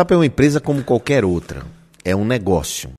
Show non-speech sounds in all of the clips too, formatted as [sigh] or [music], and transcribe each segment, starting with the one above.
startup é uma empresa como qualquer outra. É um negócio.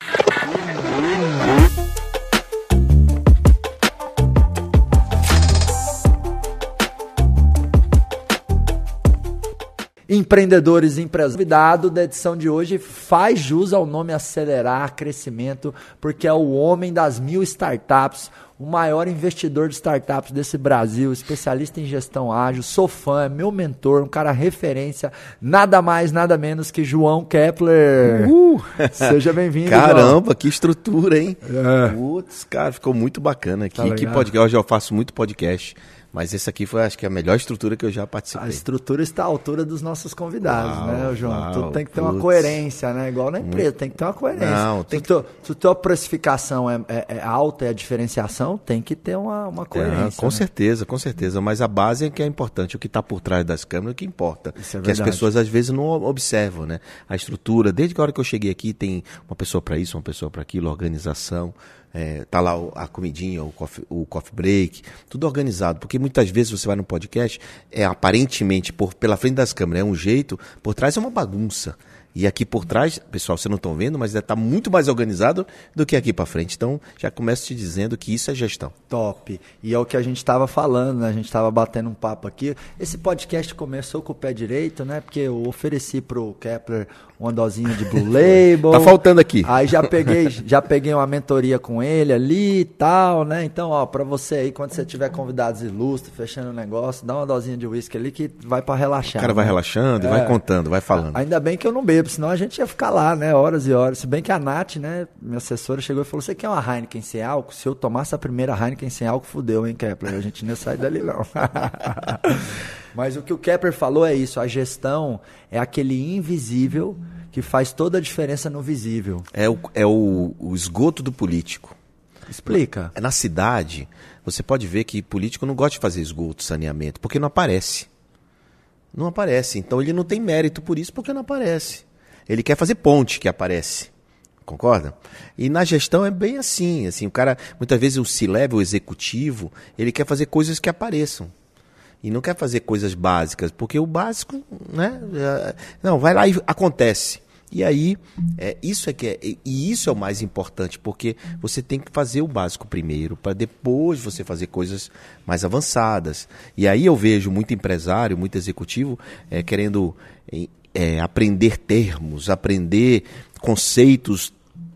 Empreendedores e empresários. O convidado da edição de hoje faz jus ao nome Acelerar Crescimento, porque é o homem das mil startups, o maior investidor de startups desse Brasil, especialista em gestão ágil, sou fã, é meu mentor, um cara referência, nada mais, nada menos que João Kepler. Uh! Seja bem-vindo. Caramba, João. que estrutura, hein? É. Putz, cara, ficou muito bacana aqui. Tá que podcast, hoje eu faço muito podcast. Mas esse aqui foi, acho que, a melhor estrutura que eu já participei. A estrutura está à altura dos nossos convidados, uau, né, João? Uau, Tudo tem que ter putz. uma coerência, né? Igual na empresa, tem que ter uma coerência. Não, tem se, que... se a tua precificação é, é, é, alta e a diferenciação, tem que ter uma, uma coerência. É, com né? certeza, com certeza. Mas a base é que é importante. O que está por trás das câmeras é o que importa. Isso é que as pessoas, às vezes, não observam, né? A estrutura. Desde a hora que eu cheguei aqui, tem uma pessoa para isso, uma pessoa para aquilo, organização é, tá lá a comidinha, o coffee, o coffee break, tudo organizado. Porque muitas vezes você vai no podcast, é aparentemente por, pela frente das câmeras é um jeito, por trás é uma bagunça. E aqui por trás, pessoal, vocês não estão vendo, mas está muito mais organizado do que aqui para frente. Então, já começo te dizendo que isso é gestão. Top. E é o que a gente estava falando, né? A gente estava batendo um papo aqui. Esse podcast começou com o pé direito, né? Porque eu ofereci pro Kepler uma dosinha de Blue [laughs] Label. tá faltando aqui. Aí já peguei, [laughs] já peguei uma mentoria com ele ali e tal, né? Então, ó, para você aí, quando você tiver convidados ilustres, fechando o negócio, dá uma dosinha de uísque ali que vai para relaxar. O cara vai né? relaxando é. e vai contando, vai falando. Ainda bem que eu não bebo, senão a gente ia ficar lá, né? Horas e horas. Se bem que a Nath, né, minha assessora, chegou e falou: Você quer uma Heineken sem álcool? Se eu tomasse a primeira Heineken sem álcool, fudeu, hein, Kepler? A gente não ia sair dali, não. [laughs] Mas o que o Kepler falou é isso: a gestão é aquele invisível que faz toda a diferença no visível. É o, é o, o esgoto do político. Explica. Na, na cidade, você pode ver que político não gosta de fazer esgoto, saneamento, porque não aparece. Não aparece. Então ele não tem mérito por isso, porque não aparece. Ele quer fazer ponte que aparece. Concorda? E na gestão é bem assim, assim, o cara, muitas vezes o C-level, o executivo, ele quer fazer coisas que apareçam. E não quer fazer coisas básicas, porque o básico, né? Não, vai lá e acontece. E aí, é, isso é que é, e isso é o mais importante, porque você tem que fazer o básico primeiro, para depois você fazer coisas mais avançadas. E aí eu vejo muito empresário, muito executivo é, querendo é, aprender termos, aprender conceitos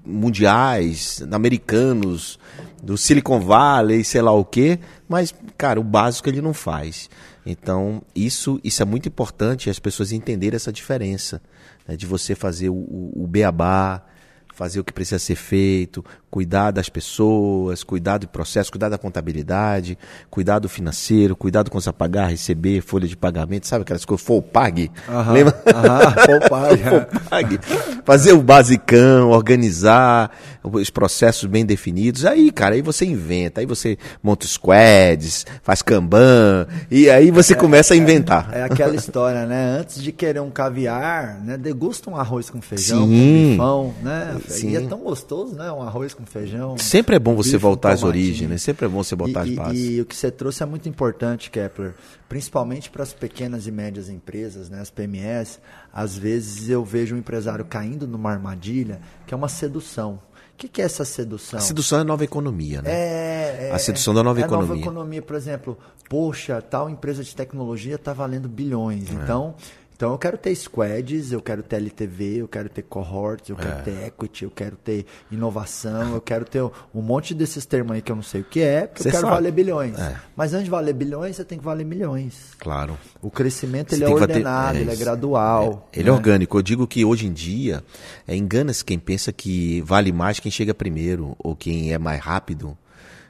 mundiais, americanos, do Silicon Valley, sei lá o quê, mas, cara, o básico ele não faz. Então, isso, isso é muito importante as pessoas entenderem essa diferença né, de você fazer o, o, o beabá, fazer o que precisa ser feito, cuidar das pessoas, cuidar do processo, cuidar da contabilidade, cuidar do financeiro, cuidar do você pagar, receber, folha de pagamento, sabe aquelas coisas, FOPAG? Uhum, Lembra? Uhum, [laughs] FOPAG. Fazer o basicão, organizar os processos bem definidos. Aí, cara, aí você inventa, aí você monta squads, faz Kanban, e aí você é, começa a inventar. É, é, aquela [laughs] história, né? Antes de querer um caviar, né? Degusta um arroz com feijão, Sim. com pão, né? Sim. E é tão gostoso, né? Um arroz com feijão. Sempre é bom você voltar às origens, né? Sempre é bom você voltar às bases. E, e, o que você trouxe é muito importante, Kepler, principalmente para as pequenas e médias empresas, né? As PMS. Às vezes eu vejo um empresário caindo numa armadilha que é uma sedução. O que, que, é essa sedução? A sedução é a nova economia, né? É, é a sedução da nova é economia. A nova economia, por exemplo, poxa, tal empresa de tecnologia está valendo bilhões. É. Então, então eu quero ter squads, eu quero ter LTV, eu quero ter cohorts, eu quero é. ter equity, eu quero ter inovação, eu quero ter um monte desses termos aí que eu não sei o que é, porque Cê eu quero sabe. valer bilhões. É. Mas antes de valer bilhões, você tem que valer milhões. Claro. O crescimento ele é ordenado, é, ele é gradual. É, ele é né? orgânico. Eu digo que hoje em dia é, engana-se quem pensa que vale mais quem chega primeiro ou quem é mais rápido.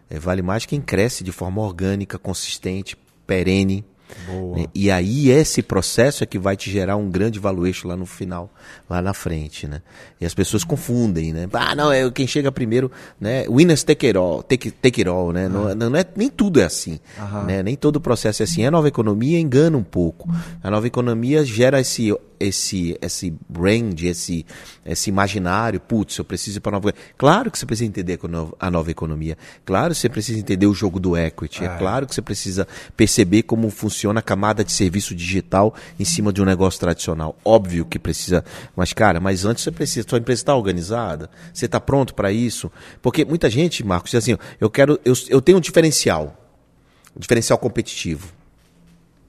É, vale mais quem cresce de forma orgânica, consistente, perene. Boa. E aí esse processo é que vai te gerar um grande valuation lá no final, lá na frente, né? E as pessoas confundem, né? Ah, não, é quem chega primeiro, né? Winners take it all, take, take it all, né? Não, não, é, nem tudo é assim, né? Nem todo o processo é assim. A nova economia engana um pouco. A nova economia gera esse esse esse brand, esse esse imaginário, putz, eu preciso ir para nova. Claro que você precisa entender a nova economia. Claro que você precisa entender o jogo do equity. É, é claro que você precisa perceber como funciona adiciona a camada de serviço digital em cima de um negócio tradicional. Óbvio que precisa, mas cara, mas antes você precisa, sua empresa está organizada, você está pronto para isso? Porque muita gente, Marcos, diz assim, eu quero, eu, eu tenho um diferencial, um diferencial competitivo.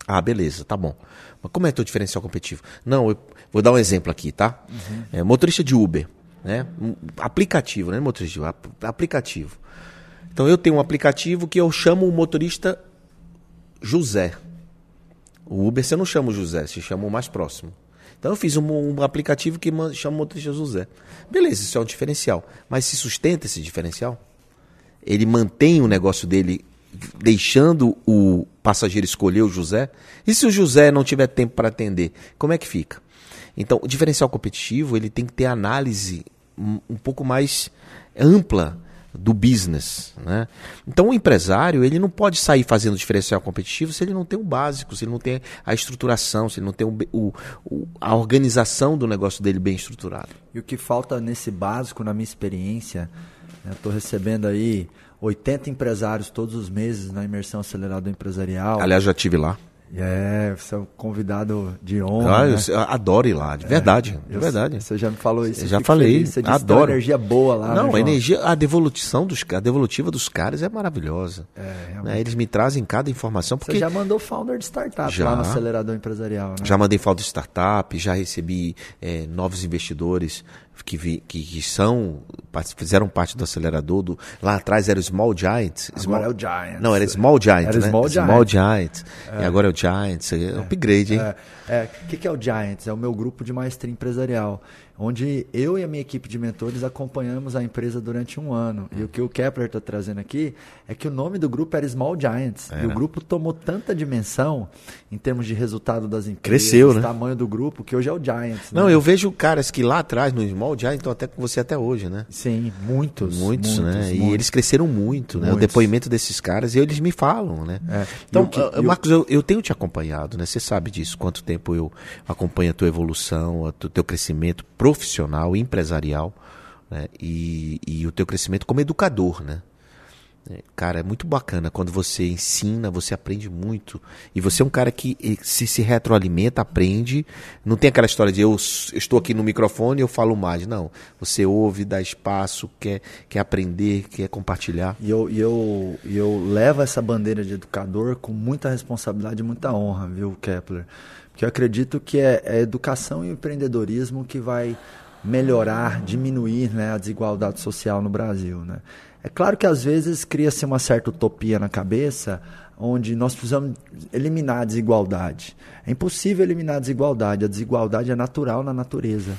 Ah, beleza, tá bom. Mas como é teu diferencial competitivo? Não, eu vou dar um exemplo aqui, tá? Uhum. É, motorista de Uber, né? Aplicativo, né? Motorista de Uber, aplicativo. Então eu tenho um aplicativo que eu chamo o motorista José. O Uber você não chama o José, você chama o mais próximo. Então eu fiz um, um aplicativo que chama o motorista José. Beleza, isso é um diferencial. Mas se sustenta esse diferencial? Ele mantém o negócio dele deixando o passageiro escolher o José? E se o José não tiver tempo para atender, como é que fica? Então, o diferencial competitivo ele tem que ter análise um, um pouco mais ampla do business. Né? Então o empresário ele não pode sair fazendo diferencial competitivo se ele não tem o básico, se ele não tem a estruturação, se ele não tem o, o, o, a organização do negócio dele bem estruturado. E o que falta nesse básico, na minha experiência, estou né, recebendo aí 80 empresários todos os meses na imersão acelerador empresarial. Aliás, já tive lá. É, você é um convidado de honra. Ah, né? eu adoro ir lá, de verdade, é, de verdade. Você já me falou isso. Eu já falei, feliz, você disse adoro. energia boa lá. Não, né, a energia, a devolução dos, a devolutiva dos caras é maravilhosa. É, né? Eles me trazem cada informação porque você já mandou founder de startup já, lá no acelerador empresarial, né? Já mandei founder de startup, já recebi é, novos investidores que, vi, que, que, são fizeram parte do acelerador do lá atrás era o Small Giants agora é o Giants não era Small Giants era né? Small, Small Giants. É. e agora é o Giants é, é upgrade hein é. É, o que, que é o Giants? É o meu grupo de maestria empresarial, onde eu e a minha equipe de mentores acompanhamos a empresa durante um ano. E o que o Kepler está trazendo aqui é que o nome do grupo era Small Giants. É. E o grupo tomou tanta dimensão em termos de resultado das empresas, Cresceu, né? tamanho do grupo, que hoje é o Giants. Não, né? eu vejo caras que lá atrás, no Small Giants, estão até com você até hoje, né? Sim, muitos. Muitos, muitos né? Muitos. E eles cresceram muito, né? Muitos. O depoimento desses caras, e eles me falam, né? É. Então, que, Marcos, eu, eu tenho te acompanhado, né? Você sabe disso, quanto tempo eu acompanha a tua evolução, o teu crescimento profissional, empresarial, né? e, e o teu crescimento como educador, né? É, cara, é muito bacana quando você ensina, você aprende muito. E você é um cara que se, se retroalimenta, aprende. Não tem aquela história de eu, estou aqui no microfone e eu falo mais. Não. Você ouve, dá espaço, quer, quer aprender, quer compartilhar. E eu, e eu, eu levo essa bandeira de educador com muita responsabilidade e muita honra, viu, Kepler? Que eu acredito que é, é educação e empreendedorismo que vai melhorar, diminuir né, a desigualdade social no Brasil. Né? É claro que às vezes cria-se uma certa utopia na cabeça, onde nós precisamos eliminar a desigualdade. É impossível eliminar a desigualdade, a desigualdade é natural na natureza.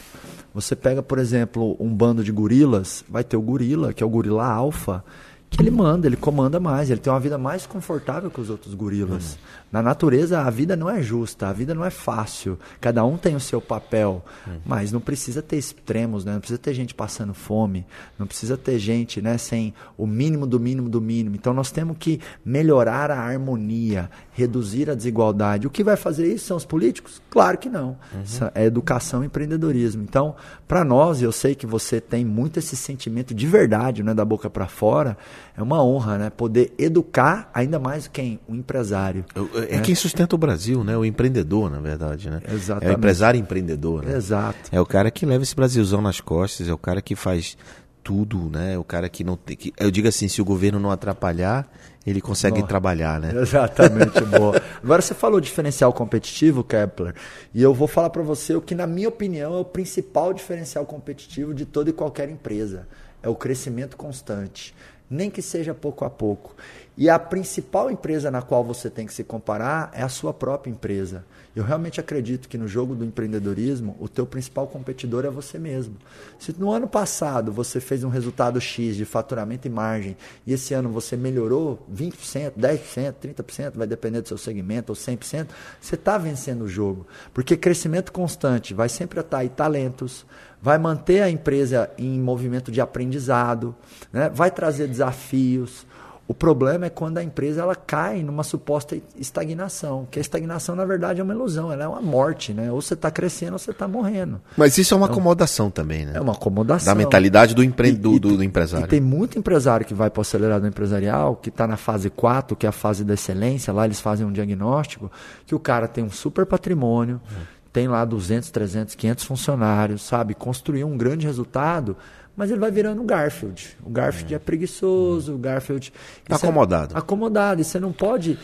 Você pega, por exemplo, um bando de gorilas, vai ter o gorila, que é o gorila alfa, que ele manda, ele comanda mais, ele tem uma vida mais confortável que os outros gorilas. Na natureza, a vida não é justa, a vida não é fácil. Cada um tem o seu papel, uhum. mas não precisa ter extremos, né? não precisa ter gente passando fome, não precisa ter gente né, sem o mínimo do mínimo do mínimo. Então, nós temos que melhorar a harmonia, reduzir a desigualdade. O que vai fazer isso são os políticos? Claro que não. Uhum. É educação e empreendedorismo. Então, para nós, eu sei que você tem muito esse sentimento de verdade, né, da boca para fora é uma honra, né? Poder educar ainda mais quem? O empresário. É, né? quem sustenta o Brasil, né? O empreendedor, na verdade, né? Exatamente. É o empresário empreendedor, né? Exato. É o cara que leva esse Brasilzão nas costas, é o cara que faz tudo, né? É o cara que não tem que eu digo assim, se o governo não atrapalhar, ele consegue trabalhar, né? Exatamente, [laughs] boa. Agora você falou diferencial competitivo, Kepler, e eu vou falar para você o que na minha opinião é o principal diferencial competitivo de toda e qualquer empresa, é o crescimento constante nem que seja pouco a pouco. E a principal empresa na qual você tem que se comparar é a sua própria empresa. Eu realmente acredito que no jogo do empreendedorismo, o teu principal competidor é você mesmo. Se no ano passado você fez um resultado X de faturamento e margem, e esse ano você melhorou 20%, 10%, 30%, vai depender do seu segmento, ou 100%, você está vencendo o jogo. Porque crescimento constante vai sempre atrair talentos, vai manter a empresa em movimento de aprendizado, né? vai trazer desafios. O problema é quando a empresa ela cai numa suposta estagnação, que a estagnação na verdade é uma ilusão, ela é uma morte, né? Ou você está crescendo ou você está morrendo. Mas isso é uma então, acomodação também, né? É uma acomodação. Da mentalidade do, empre... do, e, do, do, empresário. E tem muito empresário que vai para o acelerado empresarial, que está na fase 4, que é a fase da excelência, lá eles fazem um diagnóstico, que o cara tem um super patrimônio, uhum. tem lá 200, 300, 500 funcionários, sabe? Construiu um grande resultado, mas ele vai virando o Garfield. O Garfield é, é preguiçoso, o Garfield. Tá acomodado. É, acomodado. E você não pode.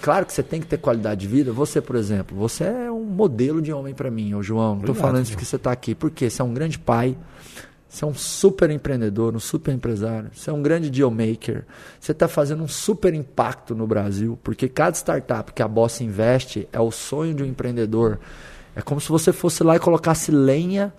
Claro que você tem que ter qualidade de vida. Você, por exemplo, você é um modelo de homem para mim, ô João. Não estou falando isso porque você está aqui. Porque você é um grande pai. Você é um super empreendedor, um super empresário. Você é um grande deal maker. Você está fazendo um super impacto no Brasil, porque cada startup que a Bossa investe é o sonho de um empreendedor. É como se você fosse lá e colocasse lenha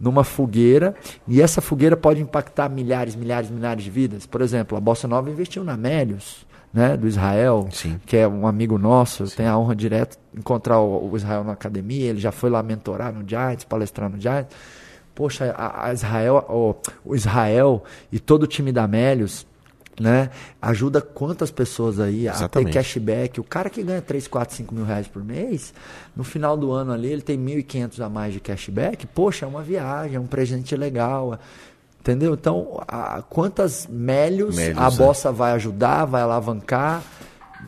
numa fogueira e essa fogueira pode impactar milhares, milhares, milhares de vidas. Por exemplo, a Bossa Nova investiu na Mélios, né, do Israel, Sim. que é um amigo nosso. Eu tenho a honra direta de encontrar o, o, Israel na academia. Ele já foi lá mentorar no Giants, palestrar no Giants. Poxa, a, a Israel, o, o Israel e todo o time da Mélios né? Ajuda quantas pessoas aí Exatamente. a ter cashback. O cara que ganha 3, 4, 5 mil reais por mês, no final do ano ali ele tem 1.500 a mais de cashback. Poxa, é uma viagem, é um presente legal. Entendeu? Então, a, quantas melhos, a é. Bossa vai ajudar, vai alavancar?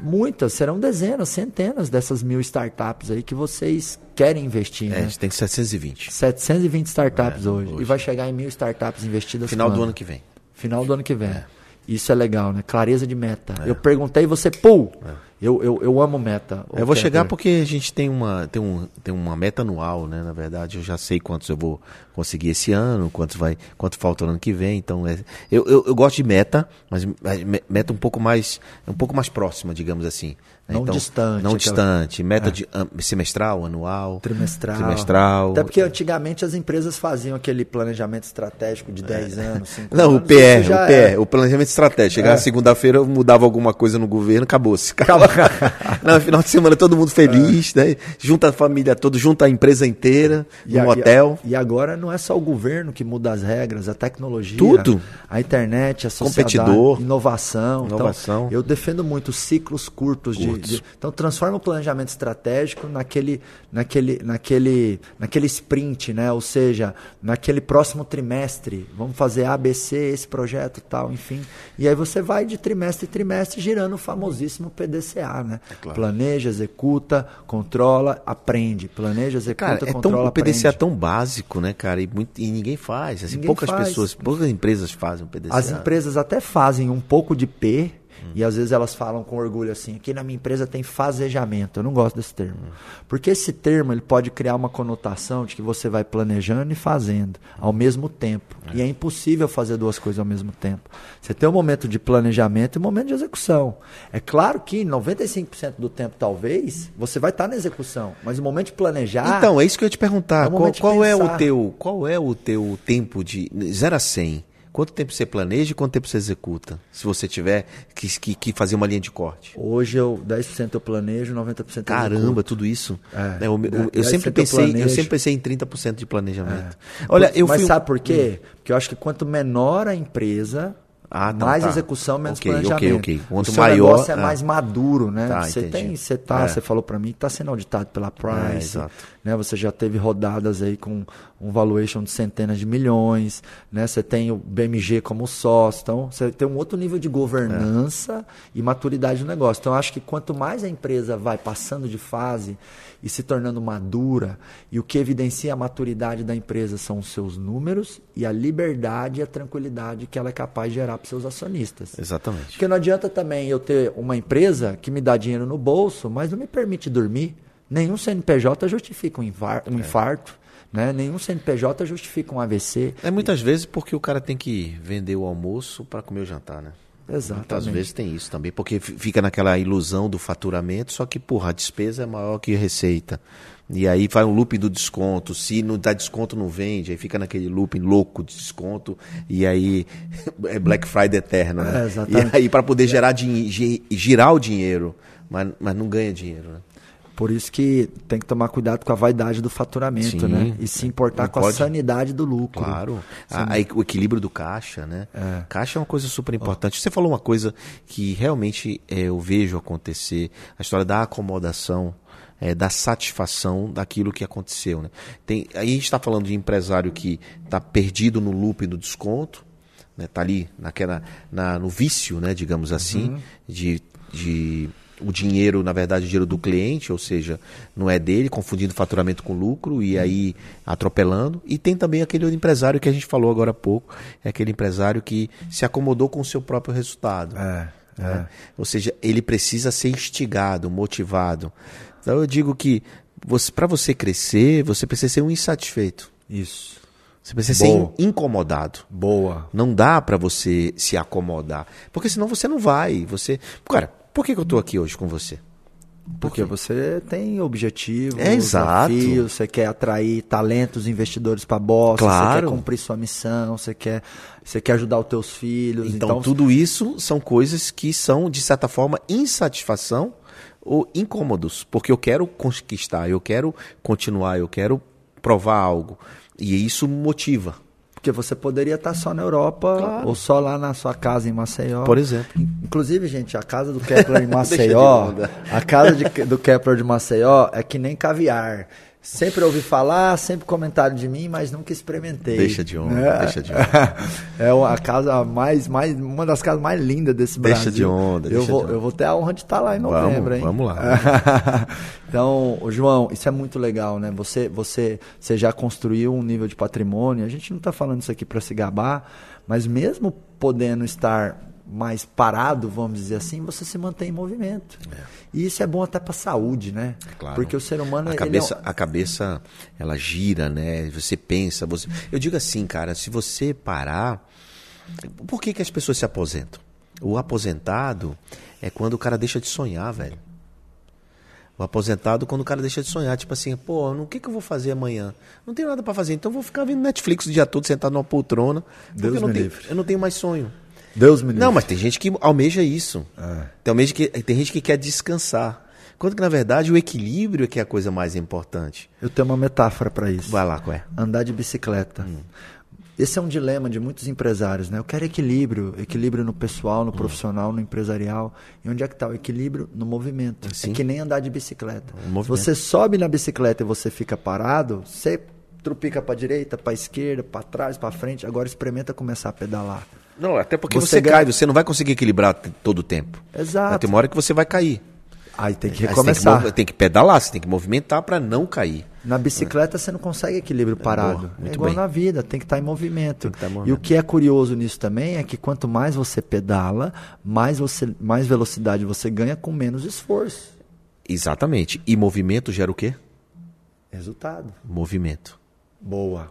Muitas, serão dezenas, centenas dessas mil startups aí que vocês querem investir. É, né? tem 720. 720 startups é, hoje. hoje. E vai chegar em mil startups investidas. Final do ano que vem. Final do ano que vem. É. Isso é legal, né? Clareza de meta. É. Eu perguntei você, pô, é. Eu, eu, eu amo meta. Eu vou chegar porque a gente tem uma, tem, um, tem uma meta anual, né? Na verdade, eu já sei quantos eu vou conseguir esse ano, quantos vai, quanto falta no ano que vem. Então, é, eu, eu, eu gosto de meta, mas meta um pouco mais, um pouco mais próxima, digamos assim. Não então, distante. Não distante. Meta é. de semestral, anual. Trimestral. Trimestral. Até porque antigamente as empresas faziam aquele planejamento estratégico de 10 é. anos. Não, anos, o PR, o PR, é. o planejamento estratégico. Chegava é. segunda-feira, mudava alguma coisa no governo, acabou-se. [laughs] Acabou. no final de semana todo mundo feliz, é. né? Junta a família toda, junta a empresa inteira, e no a, hotel. E, agora não é só o governo que muda as regras, a tecnologia. Tudo. A internet, a sociedade. Competidor. Inovação. Então, inovação. Então, eu defendo muito ciclos curtos. De, de, Então transforma o planejamento estratégico naquele, naquele, naquele, naquele sprint, né? Ou seja, naquele próximo trimestre. Vamos fazer ABC, esse projeto tal, enfim. E aí você vai de trimestre em trimestre girando o famosíssimo PDCA, né? É claro. Planeja, executa, controla, aprende. Planeja, executa, cara, é controla, tão, aprende. O PDCA é tão básico, né, cara? E, muito, e ninguém faz. Assim, ninguém poucas faz. pessoas, poucas empresas fazem o PDCA. As empresas até fazem um pouco de P, e às vezes elas falam com orgulho assim: aqui na minha empresa tem fazejamento. Eu não gosto desse termo. Porque esse termo ele pode criar uma conotação de que você vai planejando e fazendo ao mesmo tempo. É. E é impossível fazer duas coisas ao mesmo tempo. Você tem um momento de planejamento e um momento de execução. É claro que 95% do tempo, talvez, você vai estar na execução. Mas o momento de planejar. Então, é isso que eu ia te perguntar. É qual, qual é o teu, qual é o teu tempo de 0 a 100? Quanto tempo você planeja e quanto tempo você executa? Se você tiver que, que, que fazer uma linha de corte. Hoje eu 10% eu planejo, 90% eu Caramba, executo. tudo isso. É, eu, eu, eu sempre pensei, eu, eu, sempre pensei em 30% de planejamento. É. Olha, eu Mas fui... sabe por quê? Hum. Porque eu acho que quanto menor a empresa, ah, tá, mais tá. execução, menos okay, planejamento. Okay, okay. Quanto o seu maior, negócio é ah. mais maduro, né? Tá, você tem, você tá, é. você falou para mim que está sendo auditado pela é, Price, é, né? Você já teve rodadas aí com um valuation de centenas de milhões, né? Você tem o BMG como sócio, então você tem um outro nível de governança é. e maturidade do negócio. Então eu acho que quanto mais a empresa vai passando de fase e se tornando madura, e o que evidencia a maturidade da empresa são os seus números e a liberdade e a tranquilidade que ela é capaz de gerar para seus acionistas. Exatamente. Porque não adianta também eu ter uma empresa que me dá dinheiro no bolso, mas não me permite dormir. Nenhum CNPJ justifica um, um é. infarto. Né? Nenhum CNPJ justifica um AVC. É muitas vezes porque o cara tem que vender o almoço para comer o jantar, né? Exatamente. Muitas vezes tem isso também, porque fica naquela ilusão do faturamento, só que, porra, a despesa é maior que a receita. E aí vai um looping do desconto. Se não dá desconto, não vende. Aí fica naquele looping louco de desconto. E aí [laughs] é Black Friday eterno, né? É, e aí para poder gerar girar o dinheiro, mas, mas não ganha dinheiro, né? Por isso que tem que tomar cuidado com a vaidade do faturamento, Sim. né? E se importar com pode. a sanidade do lucro. Claro. A- a- o equilíbrio do caixa, né? É. Caixa é uma coisa super importante. Você falou uma coisa que realmente é, eu vejo acontecer, a história da acomodação, é, da satisfação daquilo que aconteceu. Né? Tem, aí a gente está falando de empresário que está perdido no loop do desconto, né? Tá ali naquela, na, no vício, né? digamos assim, de, de o dinheiro, na verdade, o dinheiro do cliente, ou seja, não é dele, confundindo faturamento com lucro e aí atropelando. E tem também aquele empresário que a gente falou agora há pouco, é aquele empresário que se acomodou com o seu próprio resultado. É, né? Ou seja, ele precisa ser instigado, motivado. Então eu digo que para você crescer, você precisa ser um insatisfeito. Isso. Você precisa Boa. ser in- incomodado. Boa. Não dá pra você se acomodar, porque senão você não vai. Você, cara, por que, que eu tô aqui hoje com você? Porque você tem objetivos, É, exato. você quer atrair talentos, investidores para bolsa, você Claro. quer cumprir sua missão, você quer, você quer ajudar os teus filhos. Então, tudo isso são coisas que são, de certa forma, insatisfação ou incômodos, porque eu quero conquistar, eu quero continuar, eu quero provar algo. E isso motiva, Porque você poderia estar só na Europa Claro. ou só lá na sua casa em Maceió. por exemplo. Inclusive, gente, a casa do [laughs] Kepler em Maceió, a casa de- do Kepler de Maceió é que nem caviar. Sempre ouvi falar, sempre comentaram de mim, mas nunca experimentei. Deixa de onda, É. deixa de onda. [laughs] É uma casa mais, mais, uma das casas mais lindas desse Deixa Brasil. de onda, Eu deixa vou, de onda. eu vou ter a honra de estar lá em Vamos, novembro, hein? vamos lá. [laughs] então, João, isso é muito legal, né? Você, você, você já construiu um nível de patrimônio. A gente não está falando isso aqui para se gabar, mas mesmo podendo estar mais parado, vamos dizer assim, você se mantém em movimento. E isso é bom até para a saúde, né? Claro. Porque o ser humano a cabeça, é um- a cabeça ela gira, né? Você pensa, você. Eu digo assim, cara, se você parar, por que que as pessoas se aposentam? O aposentado é quando o cara deixa de sonhar, velho. O aposentado quando o cara deixa de sonhar, tipo assim, pô, o que que eu vou fazer amanhã? Não tenho nada pra fazer, então eu vou ficar vendo Netflix o dia todo sentado numa poltrona, porque Deus eu não me tenho, livre. eu não tenho mais sonho. Deus me livre. Não, mas tem gente que almeja isso. É. Tem, almeja que, tem gente que quer descansar. Quando que, na verdade, o equilíbrio é que é a coisa mais importante. Eu tenho uma metáfora para isso. Vai lá, qual é? Andar de bicicleta. Esse é um dilema de muitos empresários, né? Eu quero equilíbrio, equilíbrio no pessoal, no profissional, no empresarial. E onde é que está o equilíbrio? No movimento. Sim. É que nem andar de bicicleta. Você sobe na bicicleta e você fica parado, você trupica para direita, para esquerda, para trás, para frente. Agora experimenta começar a pedalar. Não, até porque Você você, cai, você não vai conseguir equilibrar todo o tempo. Exato. Vai ter uma hora que você vai cair. Aí tem que você tem que, recomeçar. tem que pedalar, você tem que movimentar para não cair. Na bicicleta você não consegue equilíbrio parado. boa, é muito igual bem. na vida, tem que estar em movimento. estar em E o movimento. que é curioso nisso também é que quanto mais você pedala, mais, você, mais velocidade você ganha com menos esforço. Exatamente. E movimento gera o quê? Resultado. Movimento. Boa.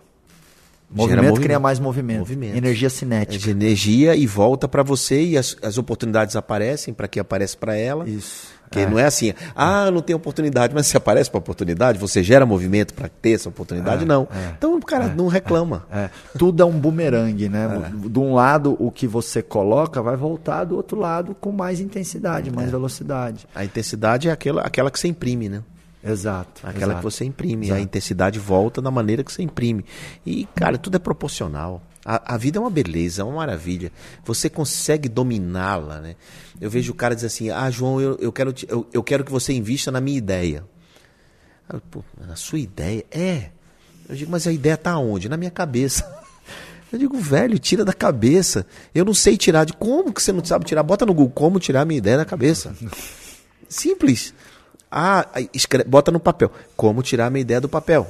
Movimento, movimento. cria mais movimento. Movimento. Energia É cinética. de energia e volta para você e as, as oportunidades aparecem para que aparece para ela. Isso. Porque É. não é assim, ah, não tem oportunidade, mas se aparece para oportunidade, você gera movimento para ter essa oportunidade? não. Então o cara não reclama. É, tudo é um bumerangue, né? De um lado, o que você coloca vai voltar do outro lado com mais intensidade, mais velocidade. A intensidade é aquela, aquela que você imprime, né? Exato. Aquela exato. que você imprime. Exato. A intensidade volta da maneira que você imprime. E, cara, tudo é proporcional. A, a vida é uma beleza, é uma maravilha. Você consegue dominá-la, né? Eu vejo o cara dizer assim, ah, João, eu, eu, quero, te- eu, eu quero que você invista na minha ideia. Ah, pô, na sua ideia? É. Eu digo, mas a ideia tá onde? Na minha cabeça. [laughs] Eu digo, velho, tira da cabeça. Eu não sei tirar de como que você não sabe tirar? Bota no Google como tirar a minha ideia da cabeça. [laughs] Simples. Ah, aí escre- bota no papel. Como tirar minha ideia do papel?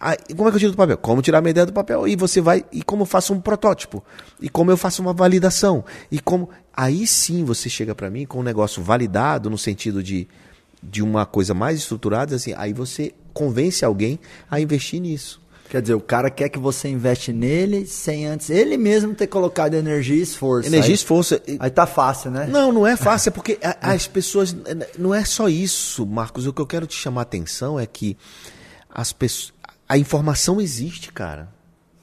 Ah, como é que eu tiro do papel? Como tirar minha ideia do papel? E você vai. E como eu faço um protótipo? E como eu faço uma validação? E como. Aí sim você chega para mim com um negócio validado no sentido de, de uma coisa mais estruturada, assim, aí você convence alguém a investir nisso. Quer dizer, o cara quer que você investe nele sem antes ele mesmo ter colocado energia e esforço. Energia e aí, esforço. aí tá fácil, né? Não, não é fácil, é porque a- as [laughs] pessoas. Não é só isso, Marcos. O que eu quero te chamar a atenção é que as pessoas. A informação existe, cara.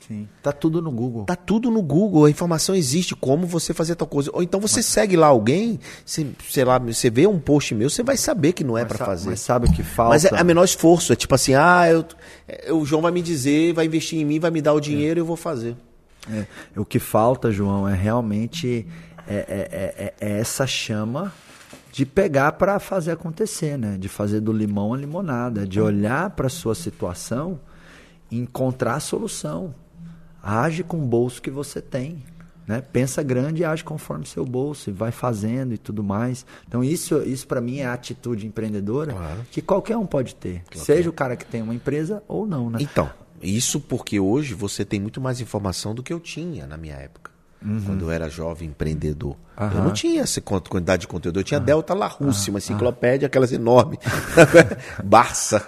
Sim. Tá tudo no Google. Tá tudo no Google, a informação existe, como você fazer tal coisa. Ou então você mas... segue lá alguém, você, sei lá, você vê um post meu, você vai saber que não é para fazer. Mas sabe o que falta? Mas é a menor esforço, é tipo assim, ah, eu, é, o João vai me dizer, vai investir em mim, vai me dar o dinheiro e é. eu vou fazer. É. O que falta, João, é realmente é, é, é, é essa chama de pegar para fazer acontecer, né? De fazer do limão a limonada, de olhar para a sua situação e encontrar a solução. Age com o bolso que você tem. Né? Pensa grande e age conforme seu bolso e vai fazendo e tudo mais. Então isso, isso para mim é a atitude empreendedora claro. que qualquer um pode ter, claro. seja o cara que tem uma empresa ou não, né? Então, isso porque hoje você tem muito mais informação do que eu tinha na minha época. Uhum. Quando eu era jovem empreendedor. Uhum. Eu não tinha essa quantidade de conteúdo. Eu tinha uhum. Delta La Russe, uma enciclopédia, aquelas enormes. [laughs] Barça.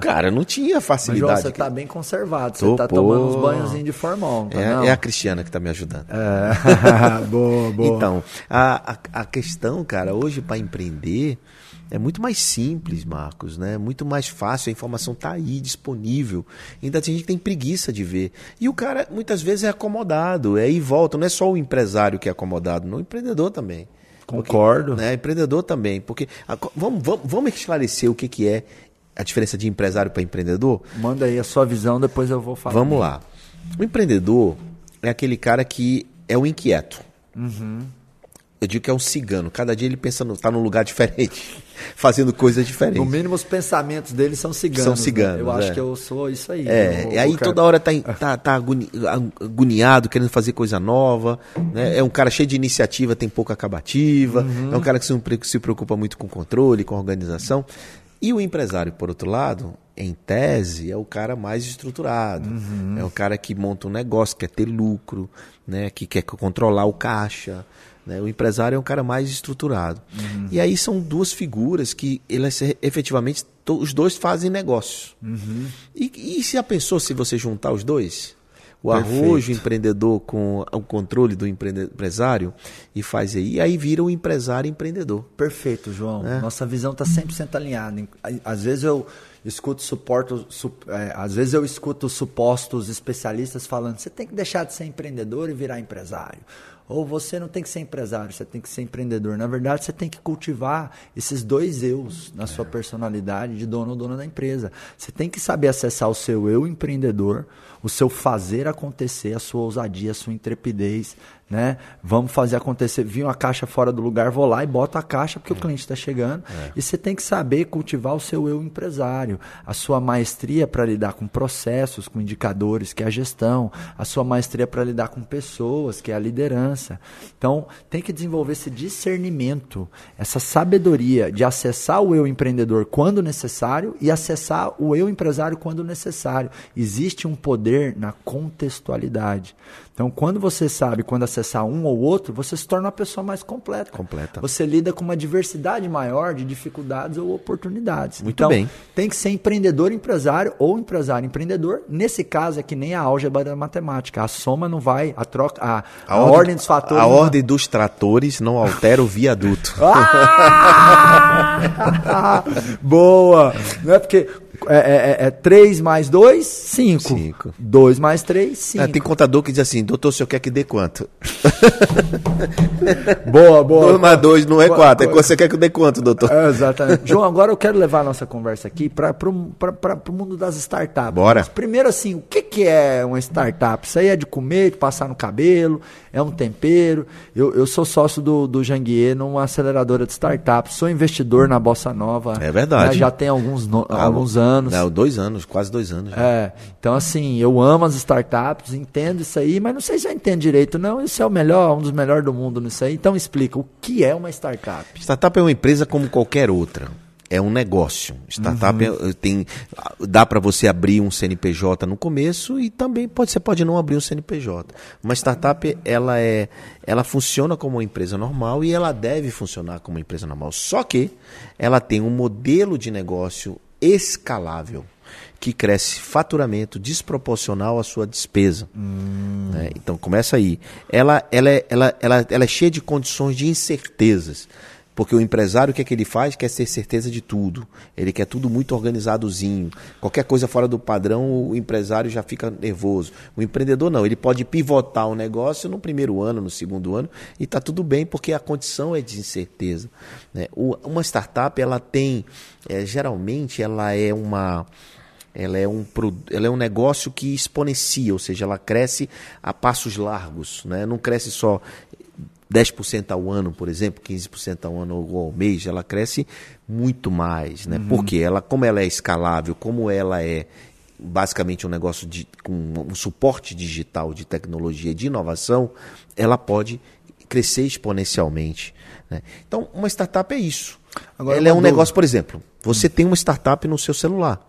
Cara, não tinha facilidade. Mas, João, você está bem conservado. Você está tomando uns banhozinhos de formol. Tá é, é, a Cristiana que está me ajudando. É. [laughs] boa, boa. Então, a, a, a questão, cara, hoje para empreender é muito mais simples, Marcos, né? Muito mais fácil, a informação está aí disponível. Ainda tem gente que tem preguiça de ver. E o cara muitas vezes é acomodado, é e volta. Não é só o empresário que é acomodado, não, o empreendedor também. Concordo. Porque, né, empreendedor também. Porque vamos, vamos, vamos esclarecer o que, que é a diferença de empresário para empreendedor? Manda aí a sua visão, depois eu vou falar. Vamos lá. O empreendedor é aquele cara que é o inquieto. Uhum eu digo que é um cigano. Cada dia ele pensa no, tá num lugar diferente, [laughs] fazendo coisas diferentes. No mínimo os pensamentos dele são ciganos. São ciganos. Né? Eu acho é. que eu sou isso aí. É, e aí toda hora tá, tá, tá agoniado, querendo fazer coisa nova. Né? É um cara cheio de iniciativa, tem pouca acabativa. Uhum. É um cara que se preocupa muito com controle, com organização. E o empresário, por outro lado, em tese, é o cara mais estruturado. Uhum. É o cara que monta um negócio, quer ter lucro, né? que quer controlar o caixa. Né? O empresário é um cara mais estruturado. Uhum. E aí são duas figuras que elas efetivamente os dois fazem negócio. Uhum. E, e se a pessoa, se você juntar os dois, o Perfeito. arrojo empreendedor com o controle do empresário e faz aí, e aí vira o empresário empreendedor. Perfeito, João. É. Nossa visão está 100% alinhada. Às vezes eu escuto suporto, su, é, às vezes eu escuto supostos especialistas falando: você tem que deixar de ser empreendedor e virar empresário. Ou você não tem que ser empresário, você tem que ser empreendedor. Na verdade, você tem que cultivar esses dois eus na sua personalidade de dono ou dona da empresa. Você tem que saber acessar o seu eu empreendedor, o seu fazer acontecer, a sua ousadia, a sua intrepidez, né? Vamos fazer acontecer. Vi uma caixa fora do lugar, vou lá e boto a caixa porque é. o cliente está chegando. É. E você tem que saber cultivar o seu eu empresário, a sua maestria para lidar com processos, com indicadores, que é a gestão, a sua maestria para lidar com pessoas, que é a liderança. Então, tem que desenvolver esse discernimento, essa sabedoria de acessar o eu empreendedor quando necessário e acessar o eu empresário quando necessário. Existe um poder na contextualidade. Então, quando você sabe quando acessar um ou outro, você se torna uma pessoa mais completa. Completa. Você lida com uma diversidade maior de dificuldades ou oportunidades. Muito então, bem. Tem que ser empreendedor empresário ou empresário empreendedor. Nesse caso é que nem a álgebra da matemática. A soma não vai, a troca, a, a, a ordem, ordem, dos fatores. A ordem dos tratores não altera o viaduto. Ah! [laughs] Boa! Não é porque é, é, é 3 mais 2, 5. 2 mais 3, 5. Ah, tem contador que diz assim, doutor, o senhor quer que dê quanto? [laughs] boa, boa. 2 mais 2 não é 4, é você quer que dê quanto, doutor? É, exatamente. João, [laughs] agora eu quero levar a nossa conversa aqui para o mundo das startups. Bora. Mas primeiro assim, o que, que é uma startup? Isso aí é de comer, de passar no cabelo, é um tempero. Eu, eu sou sócio do, do Janguier numa aceleradora de startups, sou investidor na Bossa Nova. É verdade. Né? Já tem alguns, no, alguns anos. Não, dois anos, quase dois anos. Já. É. Então, assim, eu amo as startups, entendo isso aí, mas não sei se eu entendo direito, não. Isso é o melhor, um dos melhores do mundo nisso aí. Então, explica, o que é uma startup? Startup é uma empresa como qualquer outra é um negócio. Startup uhum. é, tem dá para você abrir um CNPJ no começo e também pode você pode não abrir um CNPJ. Uma startup ela é ela funciona como uma empresa normal e ela deve funcionar como uma empresa normal. Só que ela tem um modelo de negócio escalável que cresce faturamento desproporcional à sua despesa. Hum. Né? Então começa aí. Ela, ela, é, ela, ela, ela é cheia de condições de incertezas. Porque o empresário, o que é que ele faz? Quer ter certeza de tudo. Ele quer tudo muito organizadozinho. Qualquer coisa fora do padrão, o empresário já fica nervoso. O empreendedor não, ele pode pivotar o negócio no primeiro ano, no segundo ano, e está tudo bem, porque a condição é de incerteza. Né? Uma startup, ela tem, é, geralmente, ela é uma ela é um, ela é um negócio que exponencia, ou seja, ela cresce a passos largos, né? não cresce só 10% ao ano, por exemplo, 15% ao ano ou ao mês, ela cresce muito mais, né? Uhum. Porque ela, como ela é escalável, como ela é basicamente um negócio de, com um suporte digital de tecnologia de inovação, ela pode crescer exponencialmente. Né? Então, uma startup é isso. Agora, ela é um dúvida. negócio, por exemplo, você tem uma startup no seu celular.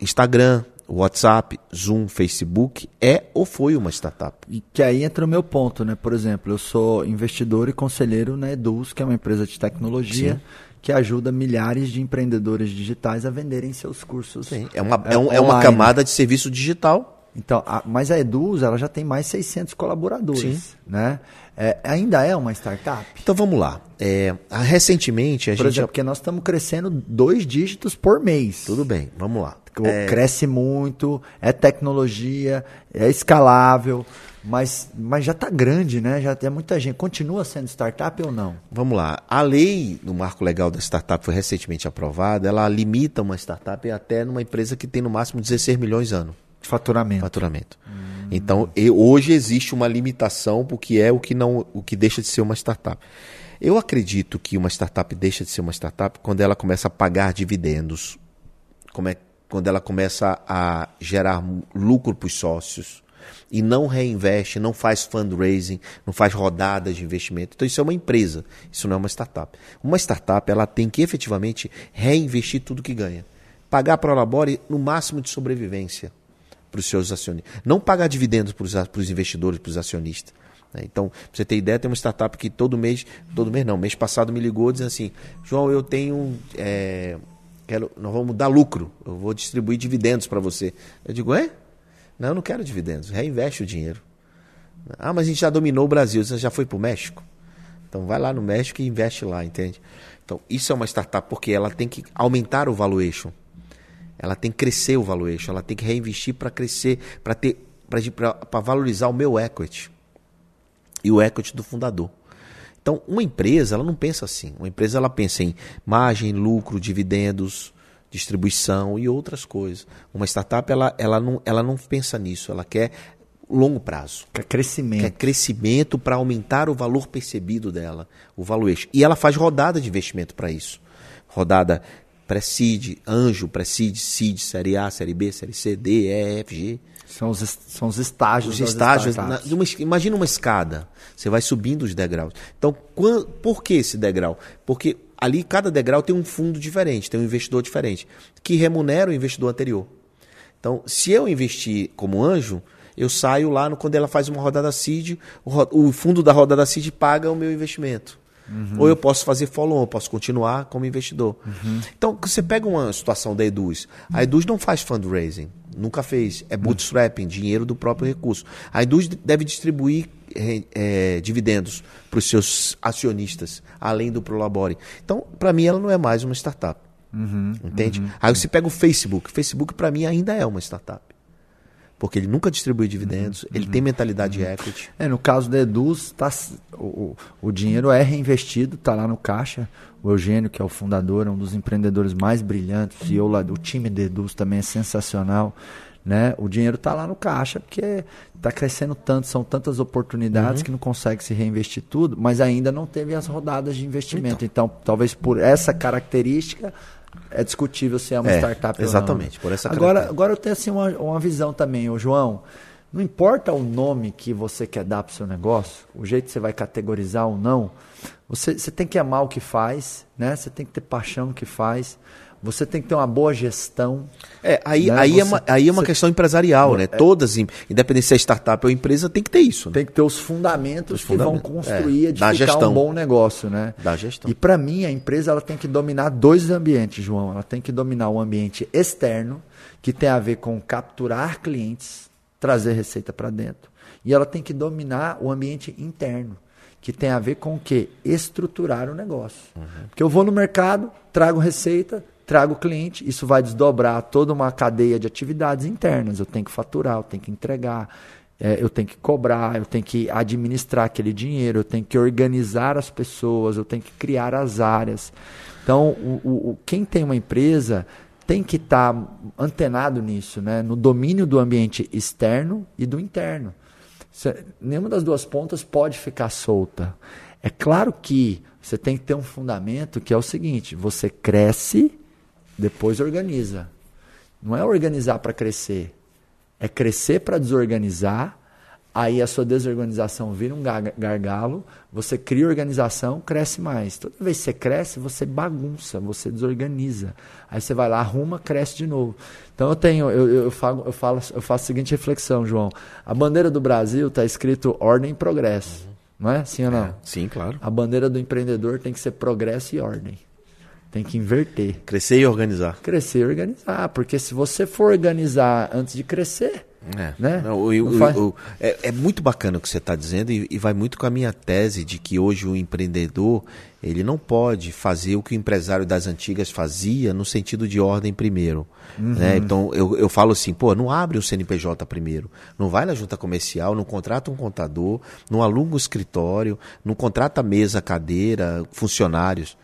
Instagram, WhatsApp, Zoom, Facebook é ou foi uma startup. E que aí entra o meu ponto, né? Por exemplo, eu sou investidor e conselheiro na Eduz, que é uma empresa de tecnologia. Sim. Que ajuda milhares de empreendedores digitais a venderem seus cursos. Sim, é uma, é, um, é uma camada de serviço digital. Então, a, mas a Eduz ela já tem mais 600 colaboradores, Sim. né? É, ainda é uma startup? Então vamos lá. É, recentemente a por gente. Exemplo, porque nós estamos crescendo dois dígitos por mês. Tudo bem, vamos lá. É... Cresce muito, é tecnologia, é escalável, mas, mas já está grande, né? Já tem muita gente. Continua sendo startup ou não? Vamos lá. A lei do marco legal da startup foi recentemente aprovada. Ela limita uma startup até numa empresa que tem no máximo 16 milhões ano. De faturamento. Faturamento. Hum. Então, hoje existe uma limitação porque é o que não, o que deixa de ser uma startup. Eu acredito que uma startup deixa de ser uma startup quando ela começa a pagar dividendos. É quando ela começa a gerar lucro para os sócios e não reinveste, não faz fundraising, não faz rodadas de investimento. Então isso é uma empresa, isso não é uma startup. Uma startup ela tem que efetivamente reinvestir tudo que ganha. Pagar para o Labore no máximo de sobrevivência para os seus acionistas. Não pagar dividendos para os investidores, para os acionistas. Né? Então, pra você ter ideia, tem uma startup que todo mês, todo mês não, mês passado me ligou dizendo assim, João, eu tenho é, quero, nós vamos dar lucro, eu vou distribuir dividendos para você. Eu digo, é? Não, eu não quero dividendos, reinveste o dinheiro. Ah, mas a gente já dominou o Brasil, você já foi para o México? Então vai lá no México e investe lá, entende? Então isso é uma startup porque ela tem que aumentar o valuation. Ela tem que crescer o valuation, ela tem que reinvestir para crescer, para ter para valorizar o meu equity e o equity do fundador. Então, uma empresa, ela não pensa assim. Uma empresa, ela pensa em margem, lucro, dividendos, distribuição e outras coisas. Uma startup, ela, ela, não, ela não pensa nisso. Ela quer longo prazo. Quer crescimento. Quer crescimento para aumentar o valor percebido dela, o valuation. E ela faz rodada de investimento para isso. Rodada pré-seed, anjo, pré-seed, seed, série A, série B, série C, D, E, F, G. São os, são os estágios. Os estágios. Na, uma, imagina uma escada. Você vai subindo os degraus. Então, quando, por que esse degrau? Porque ali cada degrau tem um fundo diferente, tem um investidor diferente, que remunera o investidor anterior. Então, se eu investir como anjo, eu saio lá no, quando ela faz uma rodada seed, o, o fundo da rodada seed paga o meu investimento. Uhum. Ou eu posso fazer follow-on, eu posso continuar como investidor. Uhum. Então, você pega uma situação da Eduz. A Eduz não faz fundraising. Nunca fez. É bootstrapping, dinheiro do próprio recurso. A indústria deve distribuir é, é, dividendos para os seus acionistas, além do Prolabore. Então, para mim, ela não é mais uma startup. Uhum, entende? Uhum, Aí você pega o Facebook. O Facebook, para mim, ainda é uma startup. Porque ele nunca distribui dividendos, uhum, ele tem mentalidade uhum. equity. É, no caso da Eduz, tá, o, o dinheiro é reinvestido, está lá no caixa. O Eugênio, que é o fundador, é um dos empreendedores mais brilhantes, e eu lá, o time da Eduz também é sensacional. Né? O dinheiro está lá no caixa porque está crescendo tanto, são tantas oportunidades uhum. que não consegue se reinvestir tudo, mas ainda não teve as rodadas de investimento. Então, então talvez por essa característica é discutível se é uma é, startup exatamente, ou não. por essa agora, agora eu tenho assim uma, uma visão também, o João. Não importa o nome que você quer dar para o seu negócio, o jeito que você vai categorizar ou não, você, você tem que amar o que faz, né? Você tem que ter paixão no que faz. Você tem que ter uma boa gestão. É, aí, né? aí, você, é, uma, aí é uma você, questão empresarial, né? É, Todas, independente se é startup ou empresa, tem que ter isso. Né? Tem que ter os fundamentos, os fundamentos que vão construir, é, edificar gestão, um bom negócio, né? Da gestão. E para mim, a empresa ela tem que dominar dois ambientes, João. Ela tem que dominar o ambiente externo, que tem a ver com capturar clientes, trazer receita para dentro. E ela tem que dominar o ambiente interno que tem a ver com o quê? Estruturar o negócio. Porque eu vou no mercado, trago receita, trago cliente, isso vai desdobrar toda uma cadeia de atividades internas. Eu tenho que faturar, eu tenho que entregar, é, eu tenho que cobrar, eu tenho que administrar aquele dinheiro, eu tenho que organizar as pessoas, eu tenho que criar as áreas. Então, o, o, quem tem uma empresa tem que estar tá antenado nisso, né? no domínio do ambiente externo e do interno. nenhuma das duas pontas pode ficar solta. É claro que você tem que ter um fundamento que é o seguinte: você cresce, depois organiza. Não é organizar para crescer, é crescer para desorganizar. Aí a sua desorganização vira um gargalo, você cria organização, cresce mais. Toda vez que você cresce, você bagunça, você desorganiza. Aí você vai lá, arruma, cresce de novo. Então eu tenho, eu, eu, falo, eu, falo, eu faço a seguinte reflexão, João. A bandeira do Brasil está escrito ordem e progresso. Não é? Sim ou não? É, sim, claro. A bandeira do empreendedor tem que ser progresso e ordem. Tem que inverter. Crescer e organizar. Crescer e organizar. Porque se você for organizar antes de crescer. É, né? Não, o, o, o, é, é, muito bacana o que você está dizendo e, e, vai muito com a minha tese de que hoje o empreendedor ele não pode fazer o que o empresário das antigas fazia no sentido de ordem primeiro. Uhum. Né? Então eu, eu falo assim, pô, não abre o CNPJ primeiro, não vai na junta comercial, não contrata um contador, não aluga um escritório, não contrata mesa, cadeira, funcionários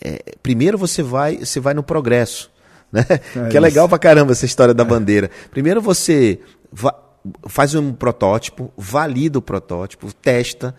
é, primeiro você vai, você vai no progresso. [laughs] Né? É que é legal pra caramba essa história da é. bandeira. Primeiro você faz um protótipo, valida o protótipo, testa,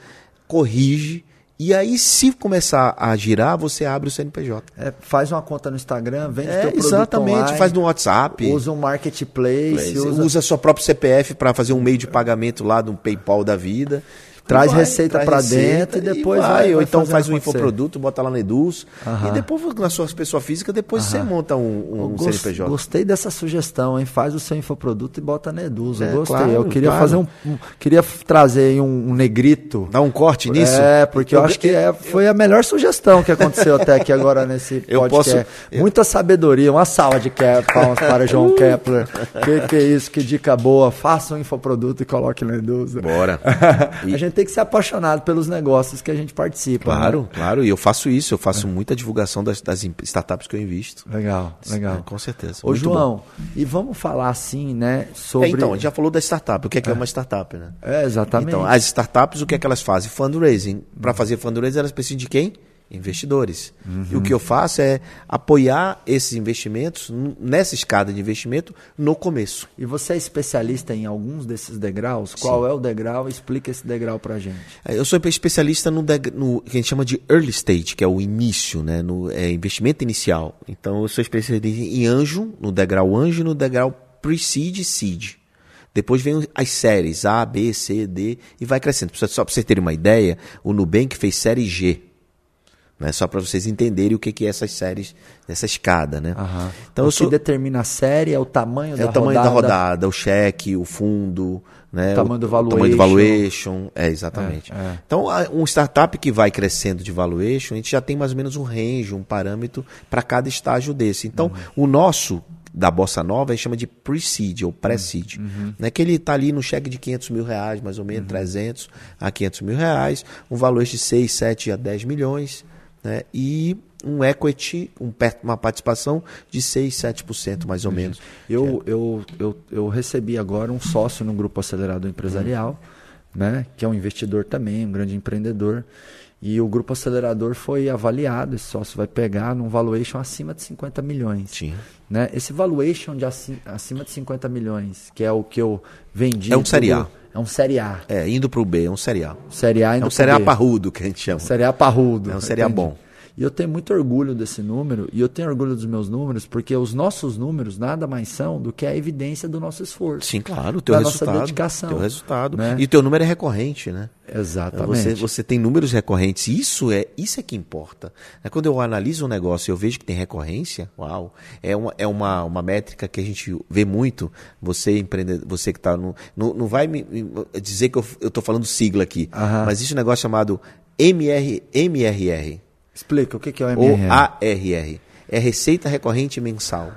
corrige. E aí, se começar a girar, você abre o CNPJ. É, faz uma conta no Instagram, vende é, teu Exatamente, online, faz no WhatsApp. Usa um marketplace. Usa, usa seu próprio CPF para fazer um meio de pagamento lá do PayPal da vida. Traz vai, receita para dentro e depois vai, vai, Ou então faz um infoproduto, bota lá no Eduz. E depois, na sua pessoa física, depois você monta um, um Gost, CNPJ. Gostei dessa sugestão, hein? Faz o seu infoproduto e bota na Eduz. É, gostei. Claro, eu queria claro. fazer um, um. Queria trazer um, um, negrito. Dar um corte nisso? É, porque eu, eu acho que é, foi a melhor sugestão que aconteceu até aqui agora nesse [laughs] eu podcast. Posso, Muita sabedoria, uma sala de palmas para João [laughs] Kepler. Que, que é isso, que dica boa. Faça um infoproduto e coloque na Eduz. Bora. [laughs] E... a gente tem que ser apaixonado pelos negócios que a gente participa. Né? Claro, né? claro. E eu faço isso, eu faço é. muita divulgação das, das, startups que eu invisto. Legal, legal. Com certeza. Ô, João, bom. e vamos falar assim, né, sobre... É, então, a gente já falou da startup. O que é, que é. é uma startup, né? É, exatamente. Então, as startups, o que é que elas fazem? Fundraising. Para fazer fundraising, elas precisam de quem? Investidores. Uhum. E o que eu faço é apoiar esses investimentos nessa escada de investimento no começo. E você é especialista em alguns desses degraus? Sim. Qual é o degrau? Explica esse degrau para gente. É, eu sou especialista no, no, que a gente chama de early stage, que é o início, né? no é, investimento inicial. Então eu sou especialista em anjo, no degrau anjo e no degrau pre-seed e seed. Depois vem as séries A, B, C, D e vai crescendo. Só para vocês terem uma ideia, o Nubank fez série G né? Só para vocês entenderem o que, que é essas séries, essa escada, né? Uhum. Então, o que sou... determina a série é o tamanho é da rodada. É o tamanho rodada. da rodada, o cheque, o fundo, né? O tamanho do valuation. O tamanho do valuation, é, exatamente. É, é. Então, um startup que vai crescendo de valuation, a gente já tem mais ou menos um range, um parâmetro para cada estágio desse. Então, uhum. o nosso da Bossa Nova, a gente chama de pre-seed ou pré-seed. Uhum. Né? Que ele está ali no cheque de 500 mil reais, mais ou menos, uhum. 300 a 500 mil reais, um valor de 6, 7 a 10 milhões né? e um equity, um, uma participação de 6, 7% mais ou menos. Eu, é. eu, eu, eu recebi agora um sócio no Grupo Acelerador Empresarial, uhum. né? que é um investidor também, um grande empreendedor. E o grupo acelerador foi avaliado, esse sócio vai pegar num valuation acima de 50 milhões. Sim. Né? Esse valuation de acima de 50 milhões, que é o que eu vendi. É um série A. É um série A. É, indo para o B, é um série A. Série A indo É um série A parrudo que a gente chama. Série A parrudo. É um série A bom. E eu tenho muito orgulho desse número, e eu tenho orgulho dos meus números, porque os nossos números nada mais são do que a evidência do nosso esforço. Sim, claro, o teu da resultado. Nossa dedicação. Teu resultado. Né? E o teu número é recorrente, né? Exatamente. Você, você tem números recorrentes. Isso é, isso é que importa. É quando eu analiso um negócio e eu vejo que tem recorrência, uau, é uma, é uma, uma métrica que a gente vê muito. Você, empreendedor, você que está no. Não, não vai me, dizer que eu estou falando sigla aqui, mas existe um negócio chamado MR, MRR Explica o que é o MRR. O ARR. É receita recorrente mensal.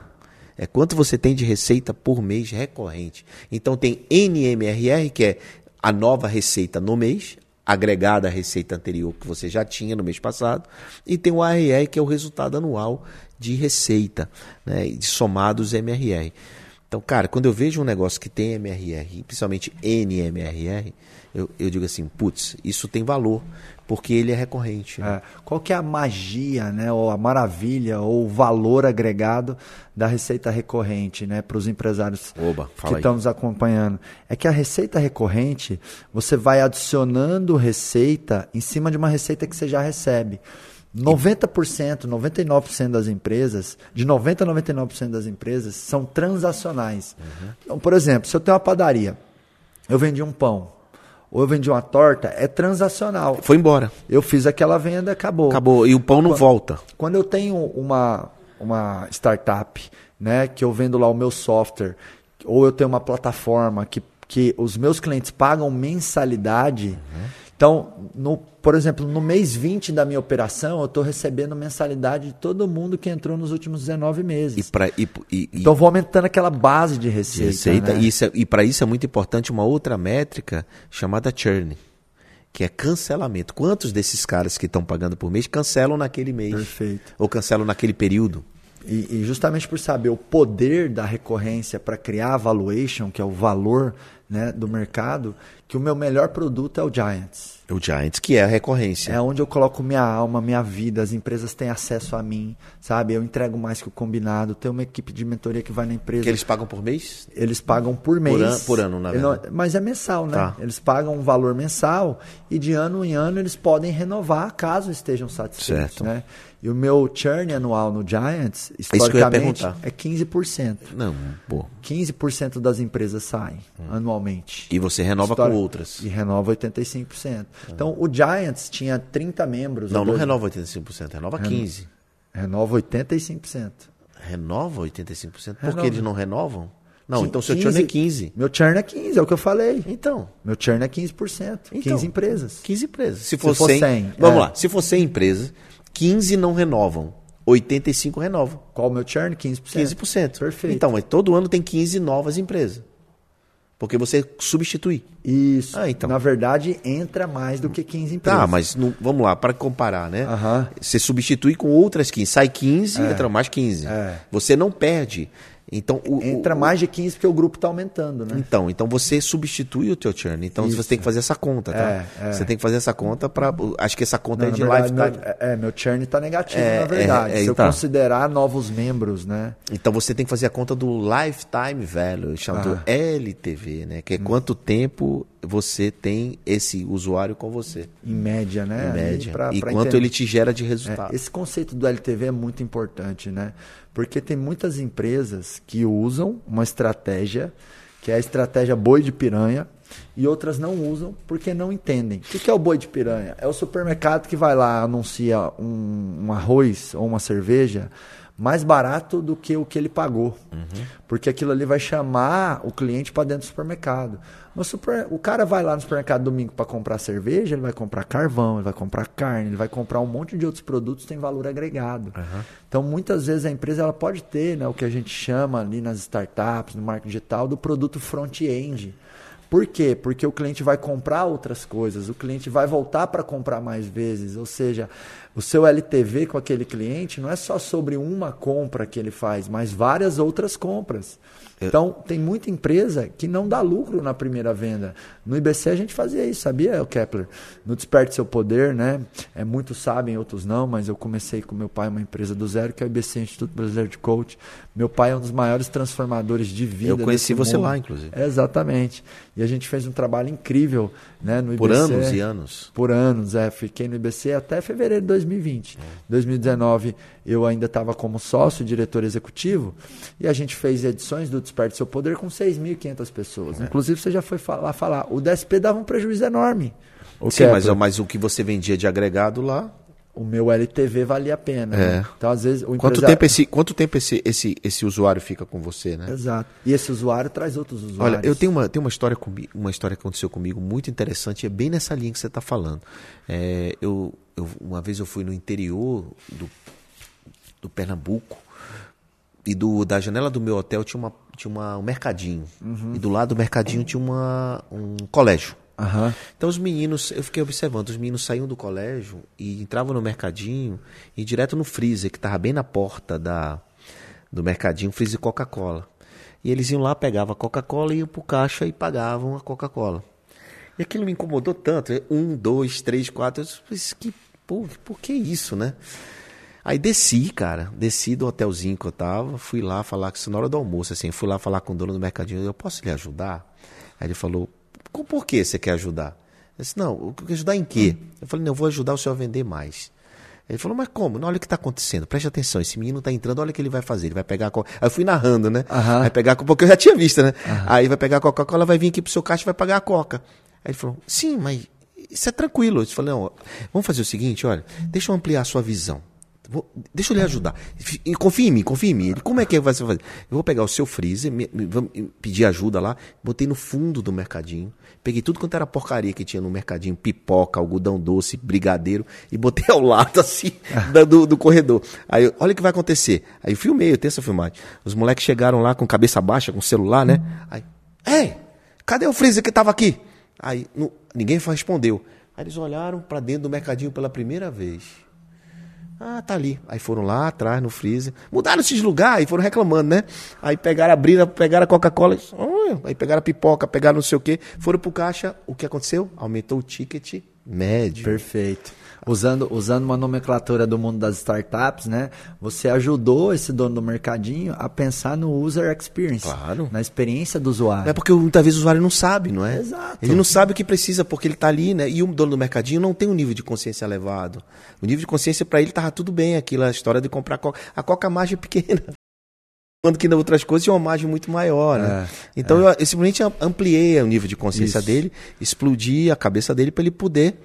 É quanto você tem de receita por mês recorrente. Então tem NMRR, que é a nova receita no mês, agregada à receita anterior que você já tinha no mês passado, e tem o ARR, que é o resultado anual de receita, né, de somados MRR. Então, cara, quando eu vejo um negócio que tem MRR, principalmente NMRR, eu, eu digo assim, putz, isso tem valor, porque ele é recorrente. Né? É. Qual que é a magia, né, ou a maravilha, ou o valor agregado da receita recorrente, né, para os empresários Oba, que estão nos acompanhando? É que a receita recorrente, você vai adicionando receita em cima de uma receita que você já recebe. 90%, 99% das empresas, de 90% a 99% das empresas, são transacionais. Então, por exemplo, se eu tenho uma padaria, eu vendi um pão, ou eu vendi uma torta, é transacional. Foi embora. Eu fiz aquela venda, acabou. Acabou. E o pão não Quando- volta. Quando eu tenho uma, uma startup, né, que eu vendo lá o meu software, ou eu tenho uma plataforma que, que os meus clientes pagam mensalidade, então, no, por exemplo, no mês 20 da minha operação, eu estou recebendo mensalidade de todo mundo que entrou nos últimos 19 meses. E para e, e, Então, vou aumentando aquela base de de receita. receita. né? E, isso é- e para isso é muito importante uma outra métrica chamada churn, que é cancelamento. Quantos desses caras que estão pagando por mês cancelam naquele mês? Perfeito. Ou cancelam naquele período? E, e justamente por saber o poder da recorrência para criar a valuation, que é o valor né, do mercado, que o meu melhor produto é o Giants. O Giants, que é a recorrência. É onde eu coloco minha alma, minha vida, as empresas têm acesso a mim, sabe? Eu entrego mais que o combinado, tem uma equipe de mentoria que vai na empresa. Que eles pagam por mês? Eles pagam por mês. an- por ano, na verdade. mas é mensal, né? Tá. Eles pagam um valor mensal e de ano em ano eles podem renovar caso estejam satisfeitos, Certo. né? E o meu churn anual no Giants, ia historicamente, é 15%. Não, pô. 15% das empresas saem anualmente. E você renova com outras. E renova 85%. Então, o Giants tinha 30 membros. Não, não dois- renova 85%, renova 15%. Renova 85%. Renova 85%? Por Renova. que eles não renovam? Não, Qui- então seu churn é 15%. Meu churn é 15, é o que eu falei. Então, Meu churn é 15%. Então. 15 empresas. 15 empresas. Se for, for 100, 100, vamos é. lá. Se for 100 empresas, 15 não renovam, 85 renovam. Qual o meu churn? 15%. 15%. Perfeito. Então, todo ano tem 15 novas empresas. Porque você substitui. Isso. Ah, então. Na verdade, entra mais do que 15 empresas. Tá, mas não- vamos lá, para comparar, né? Aham. Você substitui com outras 15. Sai 15, entra mais 15. É. Você não perde. Então, o, Entra o- mais de 15 porque o grupo está aumentando, né? Então, então você substitui o teu churn. Então Isso. você tem que fazer essa conta, tá? É, é. Você tem que fazer essa conta para acho que essa conta Não, é de verdade, lifetime. meu, é, meu churn está negativo, É, na verdade. é, é, Se eu tá. considerar novos membros, né? Então você tem que fazer a conta do lifetime value, chamado Ah. LTV, né? Que é quanto tempo você tem esse usuário com você, Em média, né? em média. pra- e pra quanto entender. ele te gera de É, resultado. esse conceito do LTV é muito importante, né? Porque tem muitas empresas que usam uma estratégia, que é a estratégia boi de piranha, e outras não usam porque não entendem. O que é o boi de piranha? É o supermercado que vai lá, anuncia um, um arroz ou uma cerveja mais barato do que o que ele pagou. Porque aquilo ali vai chamar o cliente para dentro do supermercado. Mas super- o cara vai lá no supermercado domingo para comprar cerveja, ele vai comprar carvão, ele vai comprar carne, ele vai comprar um monte de outros produtos que tem valor agregado. Então, muitas vezes a empresa ela pode ter né, o que a gente chama ali nas startups, no marketing digital, do produto front-end. Por quê? Porque o cliente vai comprar outras coisas, o cliente vai voltar para comprar mais vezes. Ou seja, o seu LTV com aquele cliente não é só sobre uma compra que ele faz, mas várias outras compras. Então, tem muita empresa que não dá lucro na primeira venda. No IBC a gente fazia isso, sabia, Kepler? No Desperte Seu Poder, né? É, muitos sabem, outros não, mas eu comecei com meu pai uma empresa do zero, que é o IBC, Instituto Brasileiro de Coach. Meu pai é um dos maiores transformadores de vida Eu conheci você mundo. lá, inclusive. Exatamente. E a gente fez um trabalho incrível né, no IBC. Por anos e anos. Por anos, é. Fiquei no IBC até fevereiro de 2020. É. 2019 eu ainda estava como sócio, diretor executivo, e a gente fez edições do Desperte Seu Poder com 6.500 pessoas. É. Inclusive, você já foi lá falar, o DSP dava um prejuízo enorme. Sim, mas, Kepler. mas o que você vendia de agregado lá. O meu LTV valia a pena. É. né? Então, às vezes, o Quanto empresário- tempo, esse, quanto tempo esse, esse, esse usuário fica com você, né? Exato. E esse usuário traz outros usuários. Olha, eu tenho uma, tenho uma história comigo, uma história que aconteceu comigo muito interessante, é bem nessa linha que você está falando. É, eu, eu- uma vez eu fui no interior do, do Pernambuco e do, da janela do meu hotel tinha, uma, tinha uma, um mercadinho. E do lado do mercadinho tinha uma, um colégio. Aham. Então os meninos, eu fiquei observando, os meninos saíam do colégio e entravam no mercadinho e direto no freezer, que estava bem na porta da, do mercadinho, freezer Coca-Cola. E eles iam lá, pegavam a Coca-Cola, iam pro caixa e pagavam a Coca-Cola. E aquilo me incomodou tanto. Um, dois, três, quatro. Eu disse, que, pô, por que isso, né? Aí desci, cara, desci do hotelzinho que eu tava, fui lá falar isso na hora do almoço, assim, fui lá falar com o dono do mercadinho, eu posso lhe ajudar? Aí ele falou, "Com- por que você quer ajudar? Eu disse, não, eu quero ajudar em quê? Eu falei, não, eu vou ajudar o senhor a vender mais. Ele falou, mas como? Não, olha o que está acontecendo, preste atenção, esse menino está entrando, olha o que ele vai fazer, ele vai pegar a Coca... Aí eu fui narrando, né? Aham. Vai pegar, a Coca- porque eu já tinha visto, né? Aí vai pegar a Coca-Cola, vai vir aqui pro seu caixa e vai pagar a Coca. Aí ele falou, sim, mas isso é tranquilo. Eu falei, não, vamos fazer o seguinte, olha, deixa eu ampliar a sua visão. Vou- deixa eu lhe ajudar. E confia em mim, confia em mim. Ele, como é que vai ser fazer? Eu vou pegar o seu freezer, me, me- vamos pedir ajuda lá, botei no fundo do mercadinho, peguei tudo quanto era porcaria que tinha no mercadinho, pipoca, algodão doce, brigadeiro, e botei ao lado, assim, [laughs] da- do, do corredor. Aí, eu, olha o que vai acontecer. Aí eu filmei, eu tenho essa filmagem. Os moleques chegaram lá com cabeça baixa, com celular, né? Aí, ei, cadê o freezer que tava aqui? Aí, não- ninguém respondeu. Aí eles olharam para dentro do mercadinho pela primeira vez. Ah, tá ali. Aí foram lá atrás no freezer. Mudaram esses lugares e foram reclamando, né? Aí pegaram, abriram, pegaram a Coca-Cola. Aí pegaram a pipoca, pegaram não sei o quê. Foram pro caixa. O que aconteceu? Aumentou o ticket médio. Perfeito. Usando, usando uma nomenclatura do mundo das startups, né? Você ajudou esse dono do mercadinho a pensar no user experience. Claro. Na experiência do usuário. É porque muitas vezes o usuário não sabe, não é? Exato. Ele não sabe o que precisa porque ele está ali, né? E o dono do mercadinho não tem um nível de consciência elevado. O nível de consciência para ele estava tudo bem, aquilo, a história de comprar coca. A coca a margem é [laughs] pequena. Quando que outras coisas tinha uma margem muito maior, né? É, então eu, eu simplesmente ampliei o nível de consciência Isso. dele, explodi a cabeça dele para ele poder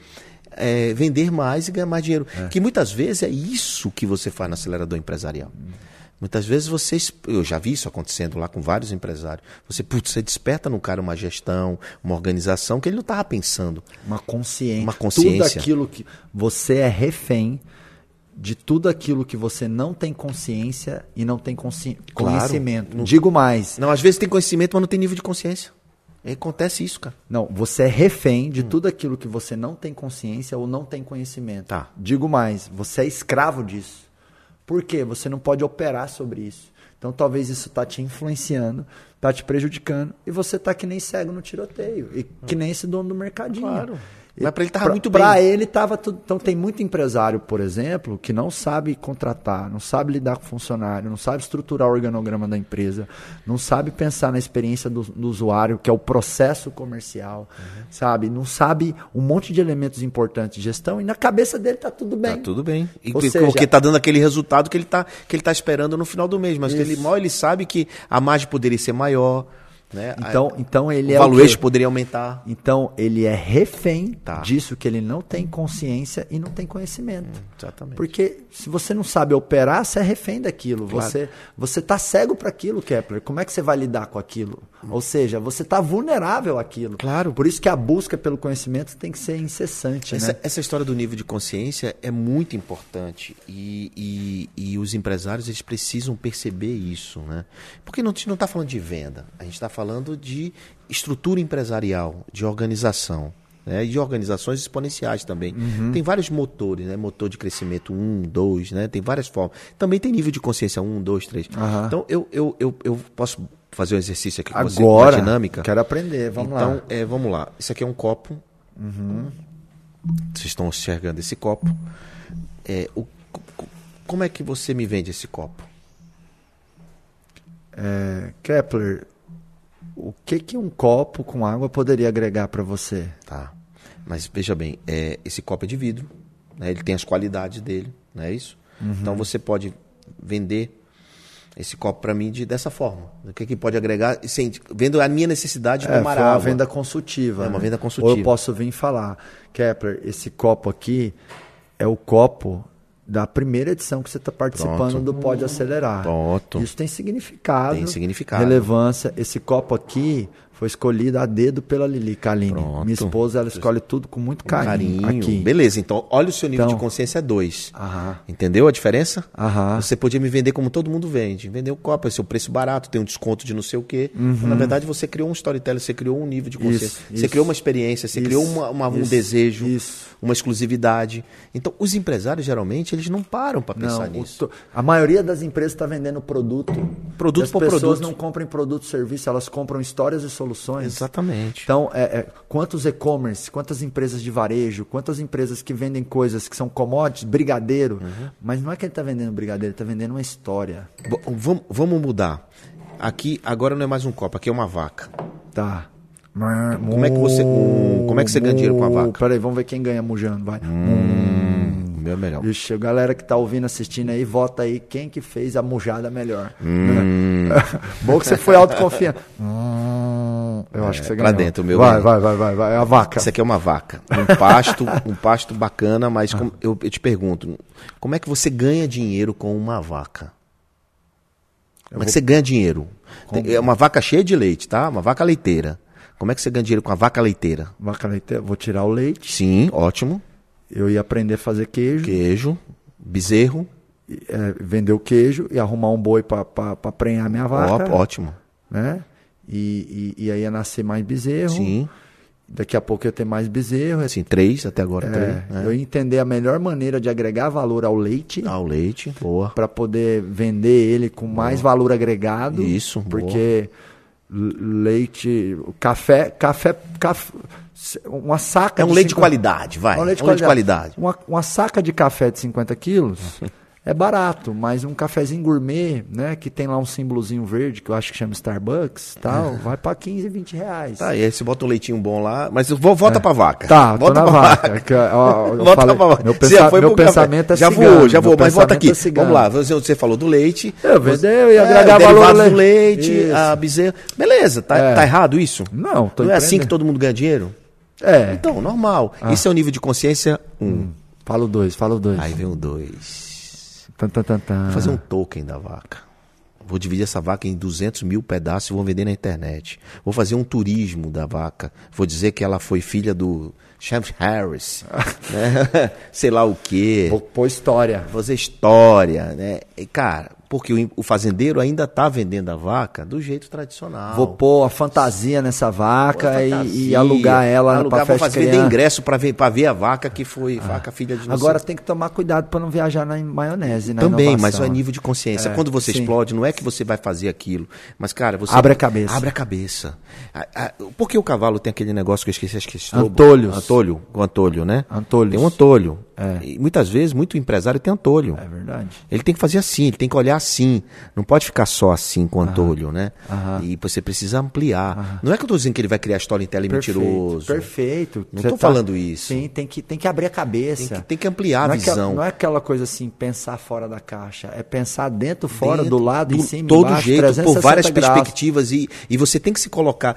é, vender mais e ganhar mais dinheiro. Que muitas vezes é isso que você faz no acelerador empresarial. Muitas vezes você, eu já vi isso acontecendo lá com vários empresários. Você, putz, você desperta no cara uma gestão, uma organização que ele não estava pensando. Uma consciência. Uma consciência. Tudo aquilo que. Você é refém de tudo aquilo que você não tem consciência e não tem consci... Claro. conhecimento. Digo mais. Não, às vezes tem conhecimento, mas não tem nível de consciência. Aí acontece isso, cara. Não, você é refém de tudo aquilo que você não tem consciência ou não tem conhecimento. Tá. Digo mais, você é escravo disso. Por quê? Você não pode operar sobre isso. Então talvez isso está te influenciando, está te prejudicando e você está que nem cego no tiroteio e que nem esse dono do mercadinho. Claro. Mas pra ele tava pra- muito bem. ele tava tudo. Então tem muito empresário, por exemplo, que não sabe contratar, não sabe lidar com funcionário, não sabe estruturar o organograma da empresa, não sabe pensar na experiência do, do usuário, que é o processo comercial, Uhum. sabe? Não sabe um monte de elementos importantes de gestão e na cabeça dele tá tudo bem. Tá tudo bem. E seja- porque tá dando aquele resultado que ele tá, que ele tá esperando no final do mês. Mas ele mal ele sabe que a margem poderia ser maior. Né? Então, A- então ele o é o valuation quê? poderia aumentar. Então ele é refém Tá. disso que ele não tem consciência e não tem conhecimento. Exatamente. Porque se você não sabe operar, você é refém daquilo. Claro. Você você tá cego para aquilo, Kepler. Como é que você vai lidar com aquilo? Ou seja, você tá vulnerável àquilo. Claro. Por isso que a busca pelo conhecimento tem que ser incessante, Essa, né? essa história do nível de consciência é muito importante e, e, e os empresários eles precisam perceber isso, né? Porque não, a gente não está falando de venda, a gente está falando de estrutura empresarial, de organização. Né, e de organizações exponenciais também. Tem vários motores, né? Motor de crescimento 1, 2, né? Tem várias formas. Também tem nível de consciência 1, 2, 3. Aham. Então eu, eu, eu, eu posso fazer um exercício aqui com você, Agora, uma dinâmica. quero aprender. Vamos então, lá. é, vamos lá. Isso aqui é um copo. Vocês estão enxergando esse copo. É, o- co- como é que você me vende esse copo? É, Kepler, o que que um copo com água poderia agregar para você? Tá. Mas veja bem, é, esse copo é de vidro. né? Ele tem as qualidades dele, não é isso? Então você pode vender esse copo para mim de, dessa forma. O que, que pode agregar? Sem, vendo a minha necessidade de É, tomar foi uma venda consultiva. É uma né? venda consultiva. Ou eu posso vir falar, Kepler, esse copo aqui é o copo da primeira edição que você está participando Pronto. do Pode Acelerar. Pronto. Isso tem significado. Tem significado. Relevância. Esse copo aqui Foi escolhida a dedo pela Lili Kaline. Pronto. Minha esposa, ela escolhe tudo com muito carinho. Carinho. Aqui. Beleza, então olha o seu nível Então- de consciência é 2. Aham. Entendeu a diferença? Aham. Você podia me vender como todo mundo vende. Vender o copo, é seu preço barato, tem um desconto de não sei o quê. Mas, na verdade, você criou um storytelling, você criou um nível de consciência. Isso, você isso. criou uma experiência, você Isso, criou uma- uma- um desejo, uma exclusividade. Então, os empresários, geralmente, eles não param para pensar Não, nisso. to- a maioria das empresas está vendendo produto. Produto As por pessoas produto. não compram produto serviço, elas compram histórias e soluções. Exatamente. Então, é, é, quantos e-commerce, quantas empresas de varejo, quantas empresas que vendem coisas que são commodities, brigadeiro. Uhum. Mas não é que ele está vendendo brigadeiro, ele está vendendo uma história. V- Vamos, vamos mudar. Aqui, agora não é mais um copo, aqui é uma vaca. Tá. Como é que você- como é que você ganha dinheiro com a vaca? Peraí, vamos ver quem ganha mujando, vai. Hum, o meu é melhor. Ixi, a galera que tá ouvindo, assistindo aí, vota aí quem que fez a mujada melhor. Hum. [laughs] Bom que você foi autoconfiante. Hum, [laughs] eu acho que você É, pra ganhou. dentro, o meu vai, vai, vai, vai, vai. É a vaca. Isso aqui é uma vaca. Um pasto, [laughs] um pasto bacana, mas como- eu, eu te pergunto, como é que você ganha dinheiro com uma vaca? Como é que você ganha dinheiro? Tem- É uma vaca cheia de leite, tá? Uma vaca leiteira. Como é que você ganha dinheiro com a vaca leiteira? Vaca leiteira. Vou tirar o leite. Sim, ótimo. Eu ia aprender a fazer queijo, Queijo, bezerro, é, vender o queijo e arrumar um boi para prenhar minha vaca. ó, ótimo. Né? E, e, e aí ia nascer mais bezerro. Sim, Daqui a pouco ia ter mais bezerro. assim, três, até agora É, três. né? Eu ia entender a melhor maneira de agregar valor ao leite. Ah, o leite, boa. para poder vender ele com mais valor agregado. Isso, boa. porque l- leite, café, café, caf- uma saca É um de leite de 50 qualidade, vai. É um leite, É um de de qualidade. Uma, uma saca de café de 50 quilos [laughs] é barato, mas um cafezinho gourmet, né, que tem lá um símbolozinho verde, que eu acho que chama Starbucks tal, é. vai para 15, 20 reais. Tá, e aí você bota um leitinho bom lá, mas vou, volta é. pra vaca. Tá, volta pra vaca. [laughs] volta pra vaca. Meu, pensa, meu pensamento café. é Já vou, já vou, mas volta é aqui. É Vamos lá, você falou do leite. Eu vendeu, eu ia é, agregar valor do leite, isso. a bezerra. Beleza, tá, é. tá errado isso? Não, Não é assim que todo mundo ganha dinheiro? É. Então, normal. Ah. Isso é o nível de consciência 1. Um. Hum. Fala o 2, fala o 2. Aí vem o 2. Vou fazer um token da vaca. Vou dividir essa vaca em 200 mil pedaços e vou vender na internet. Vou fazer um turismo da vaca. Vou dizer que ela foi filha do Chef Harris. [laughs] né? [laughs] Sei lá o quê. Vou pôr história. Vou fazer história. Né? E, cara, porque o, o fazendeiro ainda tá vendendo a vaca do jeito tradicional. Vou pôr a fantasia nessa vaca Pô, e, fantasia. e alugar ela vou festa fazer vender ingresso pra ver, pra ver a vaca que foi vaca filha de Agora tem que tomar cuidado pra não viajar na maionese, na Também, mas inovação. é nível de consciência. É, Quando você sim. explode, não é que você vai fazer aquilo. Mas, cara, você. Abre a cabeça. Abre a cabeça. A- a- Por que o cavalo tem aquele negócio que eu esqueci? Acho que é? Antolhos. Antolho. O antolho, né? Antolhos. Tem um antolho. É. Muitas vezes, muito empresário tem antolho. É verdade. Ele tem que fazer assim, ele tem que olhar assim. Não pode ficar só assim com o antolho, né? Aham. E você precisa ampliar. Não é que eu estou dizendo que ele vai criar storytelling Perfeito, mentiroso. Perfeito. Não Você tô falando isso. Sim, tem que, tem que abrir a cabeça. Tem que, tem que ampliar não a é, aquela, visão. não é aquela coisa assim, pensar fora da caixa. É pensar dentro, fora, Dentro, do lado, em do- cima, todo embaixo, jeito, por 360 várias graus. perspectivas e, e você tem que se colocar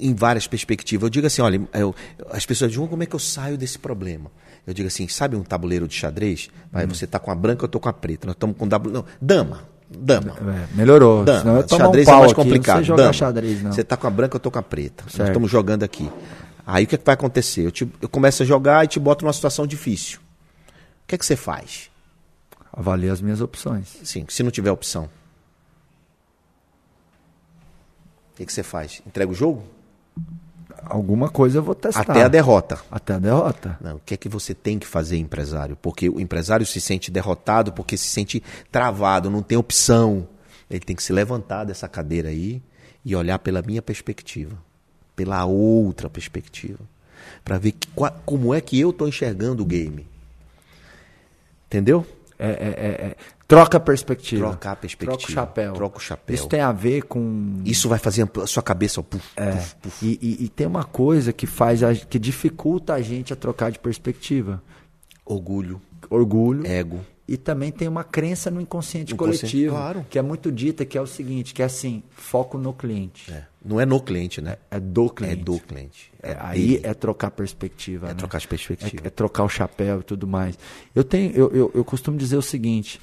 em várias perspectivas. Eu digo assim, olha, eu- as pessoas dizem, como é que eu saio desse problema? Eu digo assim, sabe um tabuleiro de xadrez? Vai, Hum. você tá com a branca, eu tô com a preta. Nós estamos com W, não, dama, dama. É, melhorou. Dama. Xadrez um é mais aqui, complicado. Jogar Dama. xadrez, não. Você tá com a branca, eu tô com a preta. Nós Certo. estamos jogando aqui. Aí o que, é que vai acontecer? Eu, te- eu começo a jogar e te boto numa situação difícil. O que é que você faz? Avalie as minhas opções. Sim, se não tiver opção. O que, é que você faz? Entrega o jogo? Alguma coisa eu vou testar. Até a derrota. Até a derrota. Não, o que é que você tem que fazer, empresário? Porque o empresário se sente derrotado, porque se sente travado, não tem opção. Ele tem que se levantar dessa cadeira aí e olhar pela minha perspectiva, pela outra perspectiva, para ver que- como é que eu estou enxergando o game. Entendeu? É, é, é, é. Troca a perspectiva. Trocar a perspectiva. Troca o chapéu. Troca o chapéu. Isso tem a ver com. Isso vai fazer a sua cabeça, puf, É, puf, puf. e, e- e tem uma coisa que faz a- que dificulta a gente a trocar de perspectiva. orgulho, Orgulho. ego. E também tem uma crença no inconsciente, Inconsciente, coletivo, claro. que é muito dita, que é o seguinte, que é assim, foco no cliente. É. Não é no cliente, né? É do É cliente. do cliente. É, aí dele. é trocar perspectiva. É né? trocar de perspectiva. É, é trocar o chapéu e tudo mais. Eu tenho, eu, eu, eu costumo dizer o seguinte: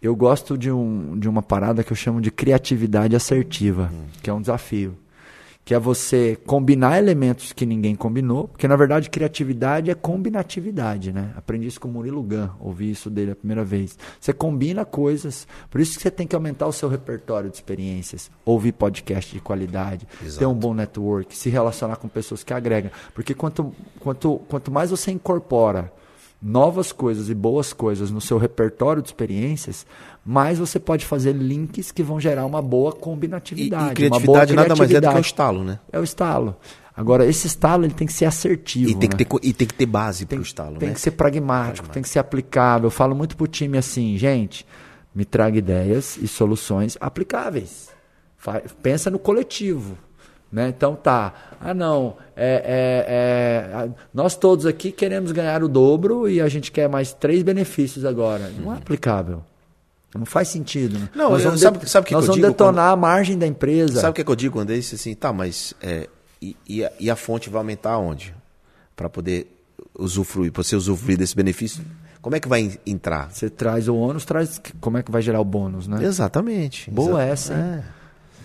eu gosto de, um, de uma parada que eu chamo de criatividade assertiva, Hum. que é um desafio. que é você combinar elementos que ninguém combinou, porque na verdade criatividade é combinatividade, né? Aprendi isso com o Murilo Gun, ouvi isso dele a primeira vez. Você combina coisas, por isso que você tem que aumentar o seu repertório de experiências, ouvir podcast de qualidade, Exato. ter um bom network, se relacionar com pessoas que agregam, porque quanto, quanto, quanto mais você incorpora novas coisas e boas coisas no seu repertório de experiências, mais você pode fazer links que vão gerar uma boa E, combinatividade. e uma boa criatividade nada mais é do que criatividade. estalo, né? É o estalo. Agora, esse estalo ele tem que ser assertivo. E tem, que né? ter, co- e tem que ter base tem, pro estalo, tem né? que ser pragmático, tem que ser aplicável. Eu falo muito pro time assim, gente, me traga ideias e soluções aplicáveis. Pensa no coletivo. Né? Então tá. Ah, não. é- é- é, nós todos aqui queremos ganhar o dobro e a gente quer mais três benefícios agora. Não é aplicável. Não faz sentido. Né? Não, nós vamos, sabe- sabe que nós que vamos detonar a margem da empresa. Sabe o que, que eu digo quando é isso? Assim, tá, mas é, e, e a, e a fonte vai aumentar aonde? Para poder usufruir, para você usufruir desse benefício, como é que vai en- entrar? Você traz o ônus, traz como é que vai gerar o bônus, né? Exatamente. Boa Exa- essa, hein? É.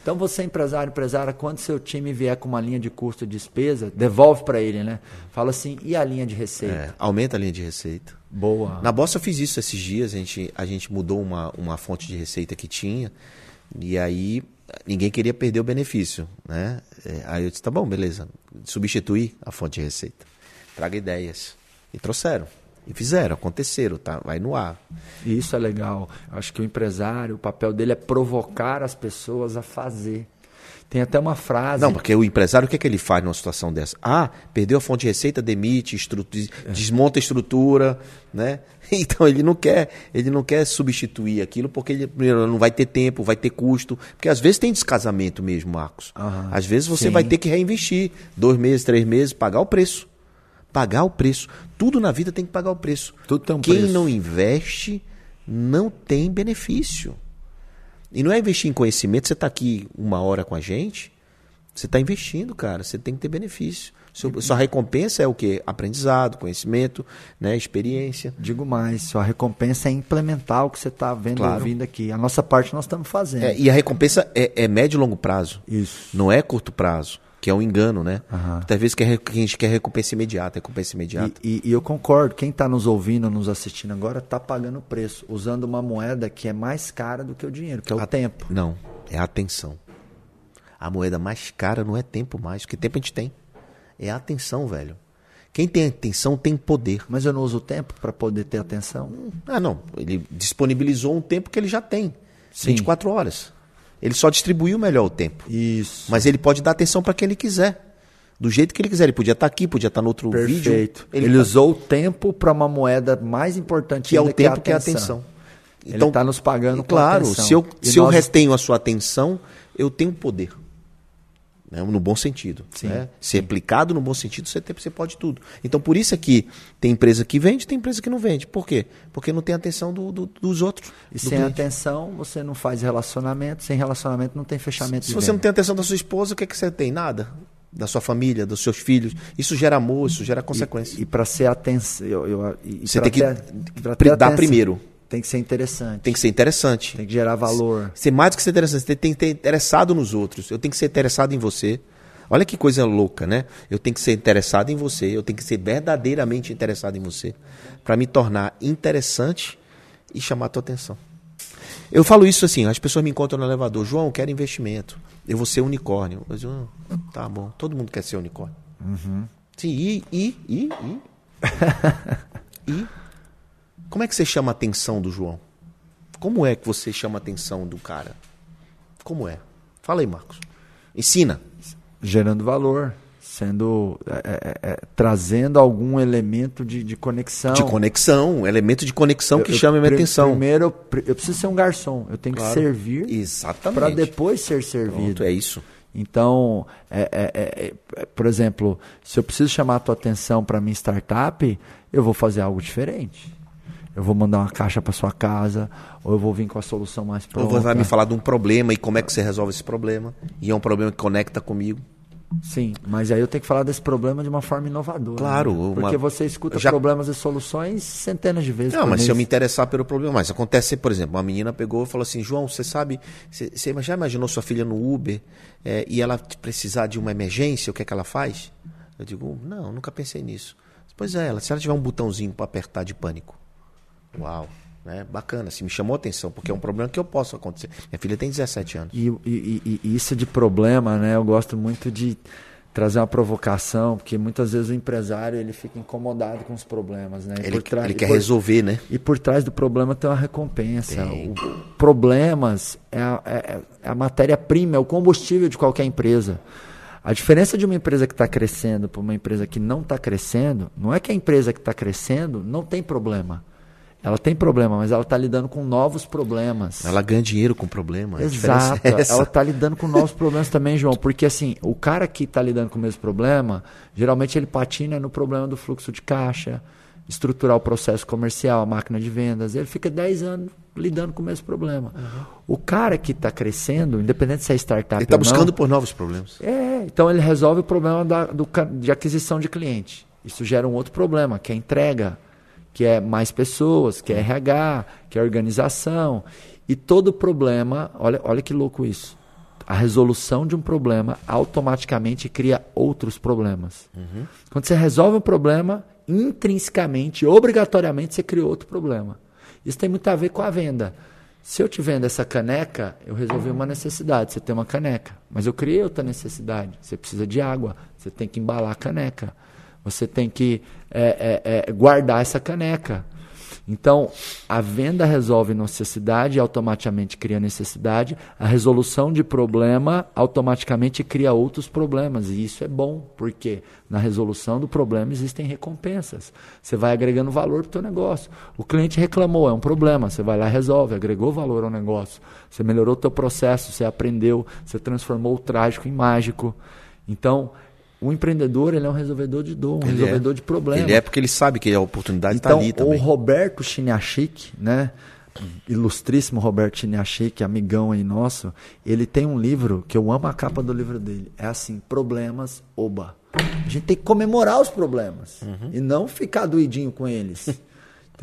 Então você, empresário, empresária, quando seu time vier com uma linha de custo e despesa, devolve para ele, né? Fala assim, e a linha de receita? É, aumenta a linha de receita. Boa. Na Bossa eu fiz isso esses dias, a gente, a gente mudou uma, uma fonte de receita que tinha, e aí ninguém queria perder o benefício, né? É, aí eu disse, tá bom, beleza, substituir a fonte de receita. Traga ideias. E trouxeram. E fizeram, aconteceram, tá? Vai no ar. Isso é legal. Acho que o empresário, o papel dele é provocar as pessoas a fazer. Tem até uma frase. Não, porque o empresário, o que, é que ele faz numa situação dessa? Ah, perdeu a fonte de receita, demite, des- desmonta a estrutura, né? [laughs] Então ele não quer, ele não quer substituir aquilo porque ele primeiro não vai ter tempo, vai ter custo, porque às vezes tem descasamento mesmo, Marcos. Aham. Às vezes você Sim. vai ter que reinvestir dois meses, três meses, pagar o preço, pagar o preço. Tudo na vida tem que pagar o preço. Tudo tem um Quem preço. não investe não tem benefício. E não é investir em conhecimento, você está aqui uma hora com a gente, você está investindo, cara, você tem que ter benefício. Seu- sua recompensa é o quê? Aprendizado, conhecimento, né, experiência. Digo mais, sua recompensa é implementar o que você está vendo e Claro. ouvindo aqui. A nossa parte nós estamos fazendo. É, e a recompensa é, é médio e longo prazo, Isso. não é curto prazo, que é um engano, né? Aham. Muitas vezes quer, a gente quer recompensa imediata, recompensa imediata. E, e- e eu concordo, quem está nos ouvindo, nos assistindo agora, está pagando o preço, usando uma moeda que é mais cara do que o dinheiro, que é o A- tempo. Não, é a atenção. A moeda mais cara não é tempo mais, porque tempo a gente tem. É a atenção, velho. Quem tem atenção tem poder. Mas eu não uso o tempo para poder ter atenção. Ah, não. Ele disponibilizou um tempo que ele já tem. Sim. 24 horas. Ele só distribuiu melhor o tempo. Isso. Mas ele pode dar atenção para quem ele quiser. Do jeito que ele quiser. Ele podia estar aqui, podia estar no outro vídeo. Perfeito. Ele, tá- usou o tempo para uma moeda mais importante que é o tempo que é a atenção. Ele tá nos pagando Claro, se eu, E se eu nós- retenho a sua atenção, eu tenho poder. Né? No bom sentido. Sim, né? Se aplicado no bom sentido, você, tem, você pode tudo. Então, por isso é que tem empresa que vende, tem empresa que não vende. Por quê? Porque não tem atenção do- do- dos outros. E do sem cliente. atenção, você não faz relacionamento. Sem relacionamento, não tem fechamento Se de você não tem atenção da sua esposa, o que, é que você tem? Nada. Da sua família, dos seus filhos. Isso gera amor, isso gera consequência. E, para ser atenção. Eu, eu- e- e Você tem que ter dar atenção, primeiro. Tem que ser interessante. Tem que ser interessante. Tem que gerar valor. Ser mais do que ser interessante, você tem que ter interessado nos outros. Eu tenho que ser interessado em você. Olha que coisa louca, né? Eu tenho que ser interessado em você, eu tenho que ser verdadeiramente interessado em você para me tornar interessante e chamar a tua atenção. Eu falo isso assim, as pessoas me encontram no elevador, João, eu quero investimento. Eu vou ser unicórnio. Eu digo, "Ah, tá bom, todo mundo quer ser unicórnio. Sim, e, e, e, e? [laughs] e? Como é que você chama a atenção do João? Como é que você chama a atenção do cara? Como é? Fala aí, Marcos. Ensina. Gerando valor. Sendo. é, é, é, trazendo algum elemento de, de conexão. De conexão, um elemento de conexão que Eu- chama a minha atenção. Primeiro, eu pre- eu preciso ser um garçom. Eu tenho Claro. que servir Exatamente. para depois ser servido. Pronto, é isso. Então, é- é- é- por exemplo, se eu preciso chamar a tua atenção para minha startup, eu vou fazer algo diferente. Eu vou mandar uma caixa para sua casa, ou eu vou vir com a solução mais Ou pronta. você vai me falar de um problema e como é que você resolve esse problema. E é um problema que conecta comigo. Sim, mas aí eu tenho que falar desse problema de uma forma inovadora. Claro, né? uma- Porque você escuta Já- problemas e soluções centenas de vezes. Não, mas se mês. eu me interessar pelo problema, mas acontece, por exemplo, uma menina pegou e falou assim, João, você sabe, você, você já imaginou sua filha no Uber é, e ela precisar de uma emergência, o que é que ela faz? Eu digo, não, nunca pensei nisso. Pois é, ela, se ela tiver um botãozinho para apertar de pânico, uau, né, bacana, se me chamou a atenção, porque é um problema que eu posso acontecer. Minha filha tem 17 anos. E, e- e- isso de problema, né? Eu gosto muito de trazer uma provocação, porque muitas vezes o empresário ele fica incomodado com os problemas, né? E Ele, ele quer por- resolver, né? E por trás do problema tem uma recompensa. Tem. Problemas é a, é- é a matéria-prima, é o combustível de qualquer empresa. A diferença de uma empresa que está crescendo para uma empresa que não está crescendo, não é que a empresa que está crescendo não tem problema. Ela tem problema, mas ela está lidando com novos problemas. Ela ganha dinheiro com problema. a diferença Exato. é. Ela está lidando com novos problemas também, João. Porque assim, o cara que está lidando com o mesmo problema, geralmente ele patina no problema do fluxo de caixa, estruturar o processo comercial, a máquina de vendas. Ele fica 10 anos lidando com o mesmo problema. O cara que está crescendo, independente se é startup Ele está ou não, buscando por novos problemas. é, então ele resolve o problema da, do de aquisição de cliente. Isso gera um outro problema, que é entrega, que é mais pessoas, que é RH, que é organização. E todo problema, olha, olha que louco isso. A resolução de um problema automaticamente cria outros problemas. Quando você resolve um problema, intrinsecamente, obrigatoriamente, você cria outro problema. Isso tem muito a ver com a venda. Se eu te vendo essa caneca, eu resolvi uma necessidade. Você tem uma caneca, mas eu criei outra necessidade. Você precisa de água, você tem que embalar a caneca. Você tem que é, é, é, guardar essa caneca. Então, a venda resolve necessidade, automaticamente cria necessidade. A resolução de problema automaticamente cria outros problemas. E isso é bom, porque na resolução do problema existem recompensas. Você vai agregando valor para o negócio. O cliente reclamou, é um problema. Você vai lá e resolve, agregou valor ao negócio. Você melhorou o teu processo, você aprendeu, você transformou o trágico em mágico. Então, o empreendedor ele é um resolvedor de dor, um Ele resolvedor é. de problemas. Ele é porque ele sabe que a oportunidade está Então, ali o também. Roberto Chiniachik, né? Ilustríssimo Roberto Chiniachik, amigão aí nosso, ele tem um livro que eu amo a capa do livro dele. É assim, problemas, oba. A gente tem que comemorar os problemas Uhum. e não ficar doidinho com eles. [laughs]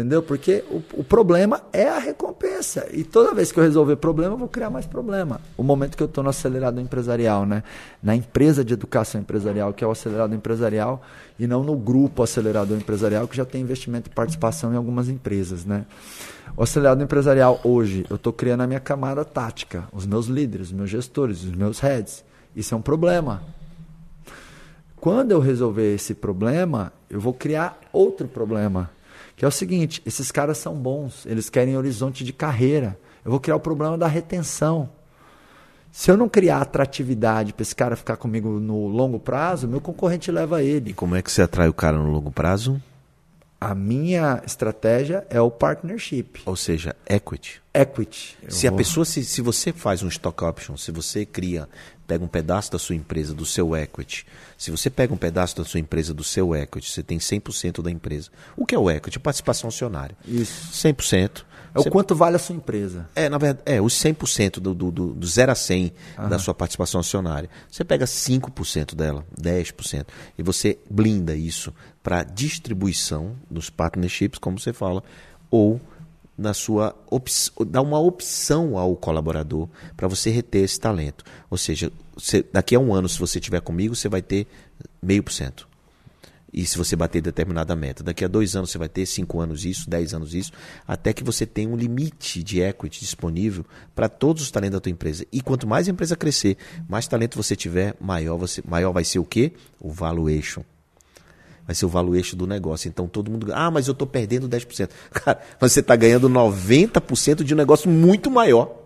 Entendeu? Porque o, o problema é a recompensa. E toda vez que eu resolver problema, eu vou criar mais problema. O momento que eu estou no acelerado empresarial, né? Na empresa de educação empresarial, que é o acelerado empresarial, e não no grupo acelerador empresarial, que já tem investimento e participação em algumas empresas, né? O acelerado empresarial hoje, eu estou criando a minha camada tática, os meus líderes, os meus gestores, os meus heads. Isso é um problema. Quando eu resolver esse problema, eu vou criar outro problema. Que é o seguinte: esses caras são bons, eles querem horizonte de carreira. Eu vou criar o problema da retenção. Se eu não criar atratividade para esse cara ficar comigo no longo prazo, meu concorrente leva E ele. como é que você atrai o cara no longo prazo? A minha estratégia é o partnership, Ou seja, equity. equity. Eu Se a vou- pessoa, se, se você faz um stock option, se você cria, pega um pedaço da sua empresa, do seu equity, se você pega um pedaço da sua empresa, do seu equity, você tem 100% da empresa. O que é o equity? Participação acionária. Isso. 100%. É o quanto vale a sua empresa. É, na verdade, é, os 100% do, do, do, do 0 a 100 da sua participação acionária. Você pega 5% dela, 10%, e você blinda isso para distribuição dos partnerships, como você fala, ou na sua dá uma opção ao colaborador para você reter esse talento. Ou seja, você- daqui a um ano, se você estiver comigo, você vai ter meio por cento. E se você bater determinada meta, daqui a dois anos você vai ter cinco anos isso, dez anos isso, até que você tenha um limite de equity disponível para todos os talentos da tua empresa. E quanto mais a empresa crescer, mais talento você tiver, maior, você, maior vai ser o quê? O valuation. Vai ser o valuation do negócio. Então todo mundo. Ah, mas eu estou perdendo 10%. [laughs] Cara, você está ganhando 90% de um negócio muito maior.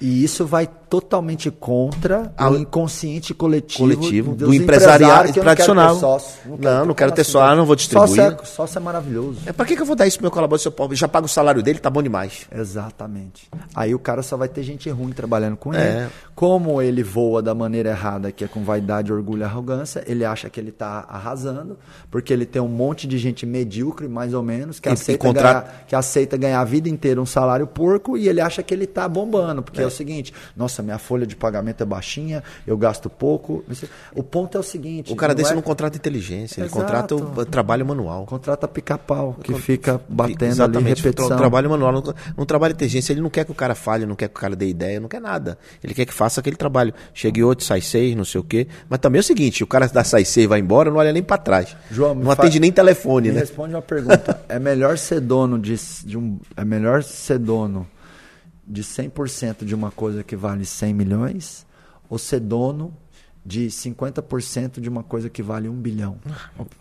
E isso vai totalmente contra Ah, o inconsciente coletivo, coletivo, do empresariado tradicional. Não, quero ter sócio, Não, não quero ter sócio, velho? não vou distribuir. Sócio é, sócio é maravilhoso. É para que, que eu vou dar isso pro meu colaborador se eu pobre? já pago o salário dele, tá bom demais. Exatamente. Aí o cara só vai ter gente ruim trabalhando com É. ele. Como ele voa da maneira errada, que é com vaidade, orgulho e arrogância, ele acha que ele está arrasando, porque ele tem um monte de gente medíocre, mais ou menos, que, E- aceita, contrata- ganhar, que aceita ganhar a vida inteira um salário porco e ele acha que ele está bombando. Porque é, o seguinte, nossa, minha folha de pagamento é baixinha, eu gasto pouco. O ponto é o seguinte. O cara não desse é- não contrata inteligência, ele Exato. contrata o trabalho manual. Contrata pica-pau, que fica batendo ali Exatamente, repetição. tra- trabalho manual, não, não trabalha inteligência, ele não quer que o cara fale, não quer que o cara dê ideia, não quer nada. Ele quer que faça aquele trabalho. Chegue outro, sai seis, não sei o quê. Mas também é o seguinte, o cara dá sai seis e vai embora, não olha nem pra trás. João, não atende nem telefone, Me né? responde uma pergunta. é melhor ser dono de, de um. É melhor ser dono de 100% de uma coisa que vale 100 milhões ou ser dono de 50% de uma coisa que vale 1 bilhão?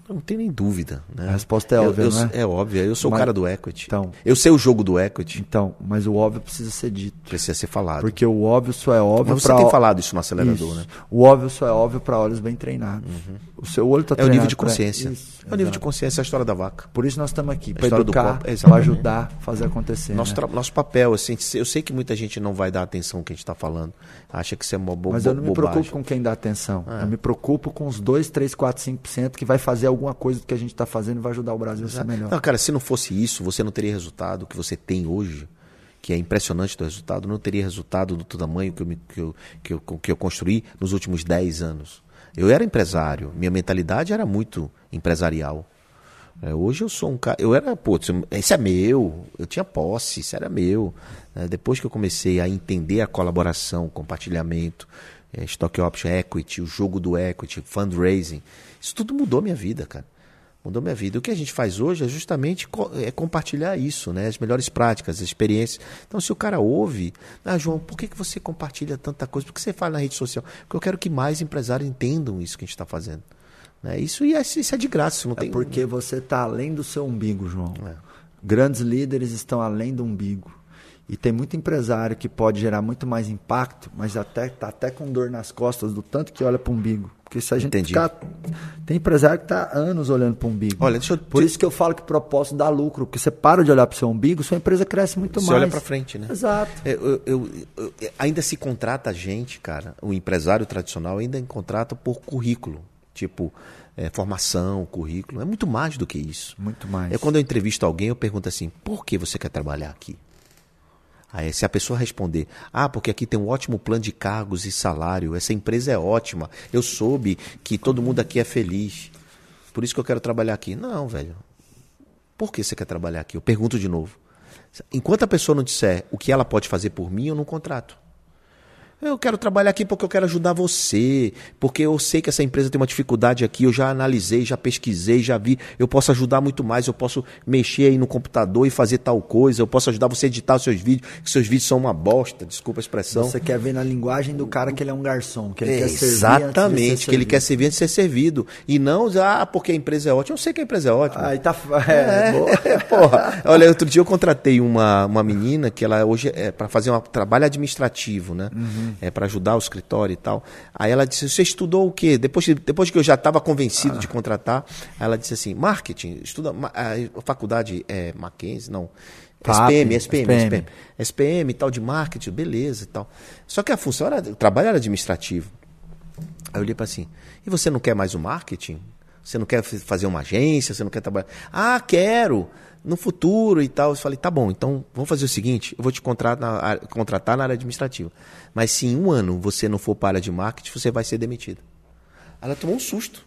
Não tem nem dúvida. Né? A resposta é Eu- óbvia, eu- é? É óbvia, eu sou Mas- o cara do equity. Então. Eu sei o jogo do equity, Então, mas o óbvio precisa ser dito. precisa ser falado. Porque o óbvio só é óbvio Mas você para tem falado isso no acelerador, Isso. né? Uhum. O óbvio só é óbvio para olhos bem treinados. O seu olho está É o nível de treinado pra- consciência. Isso, é o nível de consciência, é a história da vaca. Por isso nós estamos aqui, para educar, para ajudar, fazer acontecer. Nosso, né? nosso papel, assim, eu sei que muita gente não vai dar atenção ao que a gente está falando. Acha que isso é uma bo Mas eu não me preocupo com quem dá atenção. É. Eu me preocupo com os 2, 3, 4, 5% que vai fazer alguma coisa do que a gente está fazendo e vai ajudar o Brasil a ser melhor. Não, cara, se não fosse isso, você não teria resultado que você tem hoje, que é impressionante do resultado, não teria resultado do tamanho que eu, me- que eu, que eu, que eu construí nos últimos 10 anos. Eu era empresário, minha mentalidade era muito empresarial. É, hoje eu sou um cara. Eu era, pô, isso é meu, eu tinha posse, isso era meu. É, depois que eu comecei a entender a colaboração, compartilhamento, é, stock option equity, o jogo do equity, fundraising, isso tudo mudou minha vida, cara. Mudou minha vida. O que a gente faz hoje é justamente co- é compartilhar isso, né? As melhores práticas, as experiências. Então, se o cara ouve, ah, João, por que, que você compartilha tanta coisa? Por que você fala na rede social? Porque eu quero que mais empresários entendam isso que a gente está fazendo. Né? Isso, e é, isso é de graça, não É tem. porque você está além do seu umbigo, João. É. Grandes líderes estão além do umbigo. E tem muito empresário que pode gerar muito mais impacto, mas até tá até com dor nas costas do tanto que olha para o umbigo. Porque se a gente Entendi. ficar. Tem empresário que está anos olhando para o umbigo. Olha, eu Por isso que eu falo que o propósito dá lucro. Porque você para de olhar para o seu umbigo, sua empresa cresce muito Você mais. olha pra frente, né? Exato. É, Eu, eu- eu- ainda se contrata gente, cara. O empresário tradicional ainda contrata por currículo. Tipo, é, formação, currículo. É muito mais do que isso. Muito mais. É quando eu entrevisto alguém, eu pergunto assim: por que você quer trabalhar aqui? Aí, se a pessoa responder, ah, porque aqui tem um ótimo plano de cargos e salário, essa empresa é ótima, eu soube que todo mundo aqui é feliz, por isso que eu quero trabalhar aqui. Não, velho. Por que você quer trabalhar aqui? Eu pergunto de novo. Enquanto a pessoa não disser o que ela pode fazer por mim, eu não contrato. Eu quero trabalhar aqui porque eu quero ajudar você, porque eu sei que essa empresa tem uma dificuldade aqui, eu já analisei, já pesquisei, já vi, eu posso ajudar muito mais, eu posso mexer aí no computador e fazer tal coisa, eu posso ajudar você a editar os seus vídeos, que seus vídeos são uma bosta, desculpa a expressão. Você quer ver na linguagem do cara que ele é um garçom, que ele quer servir Exatamente, que ele quer servir antes de ser servido. E não, ah, porque a empresa é ótima. Eu sei que a empresa é ótima. Aí tá. [laughs] É, boa. É, [laughs] porra. Olha, outro dia eu contratei uma, uma menina que ela hoje é para fazer um trabalho administrativo, né? Uhum. É para ajudar o escritório e tal. Aí ela disse: "Você estudou o quê?" Depois, que- depois que eu já estava convencido Ah. de contratar, ela disse assim: "Marketing, estuda a faculdade é Mackenzie, não. SPM, SPM, SPM. SPM, SPM tal de marketing, beleza e tal. Só que a função era, o trabalho era administrativo. Aí eu olhei para assim, e você não quer mais o marketing? Você não quer fazer uma agência? Você não quer trabalhar? Ah, quero! No futuro e tal. Eu falei, tá bom, então vamos fazer o seguinte: eu vou te contratar na, área- contratar na área administrativa. Mas se em um ano você não for para a área de marketing, você vai ser demitido. Ela tomou um susto.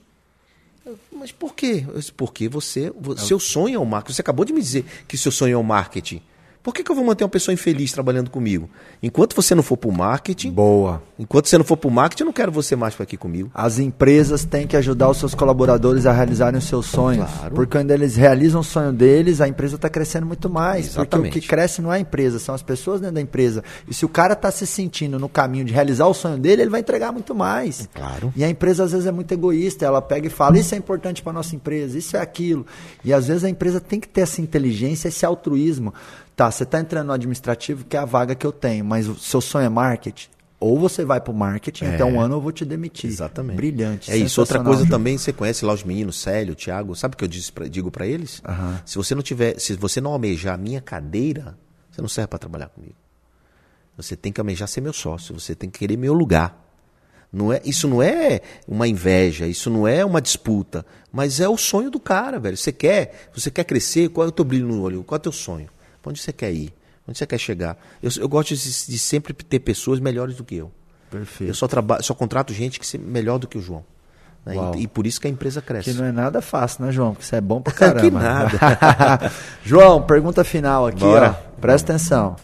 Eu, Mas por quê? Eu disse, Porque você, vo- seu sonho é o marketing. Você acabou de me dizer que seu sonho é o marketing. Por que, que eu vou manter uma pessoa infeliz trabalhando comigo? Enquanto você não for para o marketing, Boa. enquanto você não for para o marketing, eu não quero você mais aqui comigo. As empresas têm que ajudar os seus colaboradores a realizarem os seus sonhos. Claro. Porque quando eles realizam o sonho deles, a empresa está crescendo muito mais. Exatamente. Porque o que cresce não é a empresa, são as pessoas dentro da empresa. E se o cara está se sentindo no caminho de realizar o sonho dele, ele vai entregar muito mais. Claro. E a empresa às vezes é muito egoísta, ela pega e fala: Isso é importante para nossa empresa, isso é aquilo. E às vezes a empresa tem que ter essa inteligência, esse altruísmo. Tá, você está entrando no administrativo, que é a vaga que eu tenho, mas o seu sonho é marketing. Ou você vai para o marketing, até um ano eu vou te demitir. Exatamente. Brilhante. É isso. Outra coisa também, você conhece lá os meninos, Célio, Thiago, sabe o que eu digo para eles? Se você não tiver, se você não almejar a minha cadeira, você não serve para trabalhar comigo. Você tem que almejar ser meu sócio, você tem que querer meu lugar. Não é, isso não é uma inveja, isso não é uma disputa, mas é o sonho do cara, velho. Você quer, você quer crescer, qual é o teu brilho no olho? Qual é o teu sonho? Pra onde você quer ir? Onde você quer chegar? Eu, eu gosto de, de sempre ter pessoas melhores do que eu. Perfeito. Eu só, trabalho, só contrato gente que é melhor do que o João. Né? E, e por isso que a empresa cresce. Que não é nada fácil, né, João? Porque você é bom pra [laughs] caramba. Que nada. [laughs] João, pergunta final aqui, Bora. ó. Presta atenção.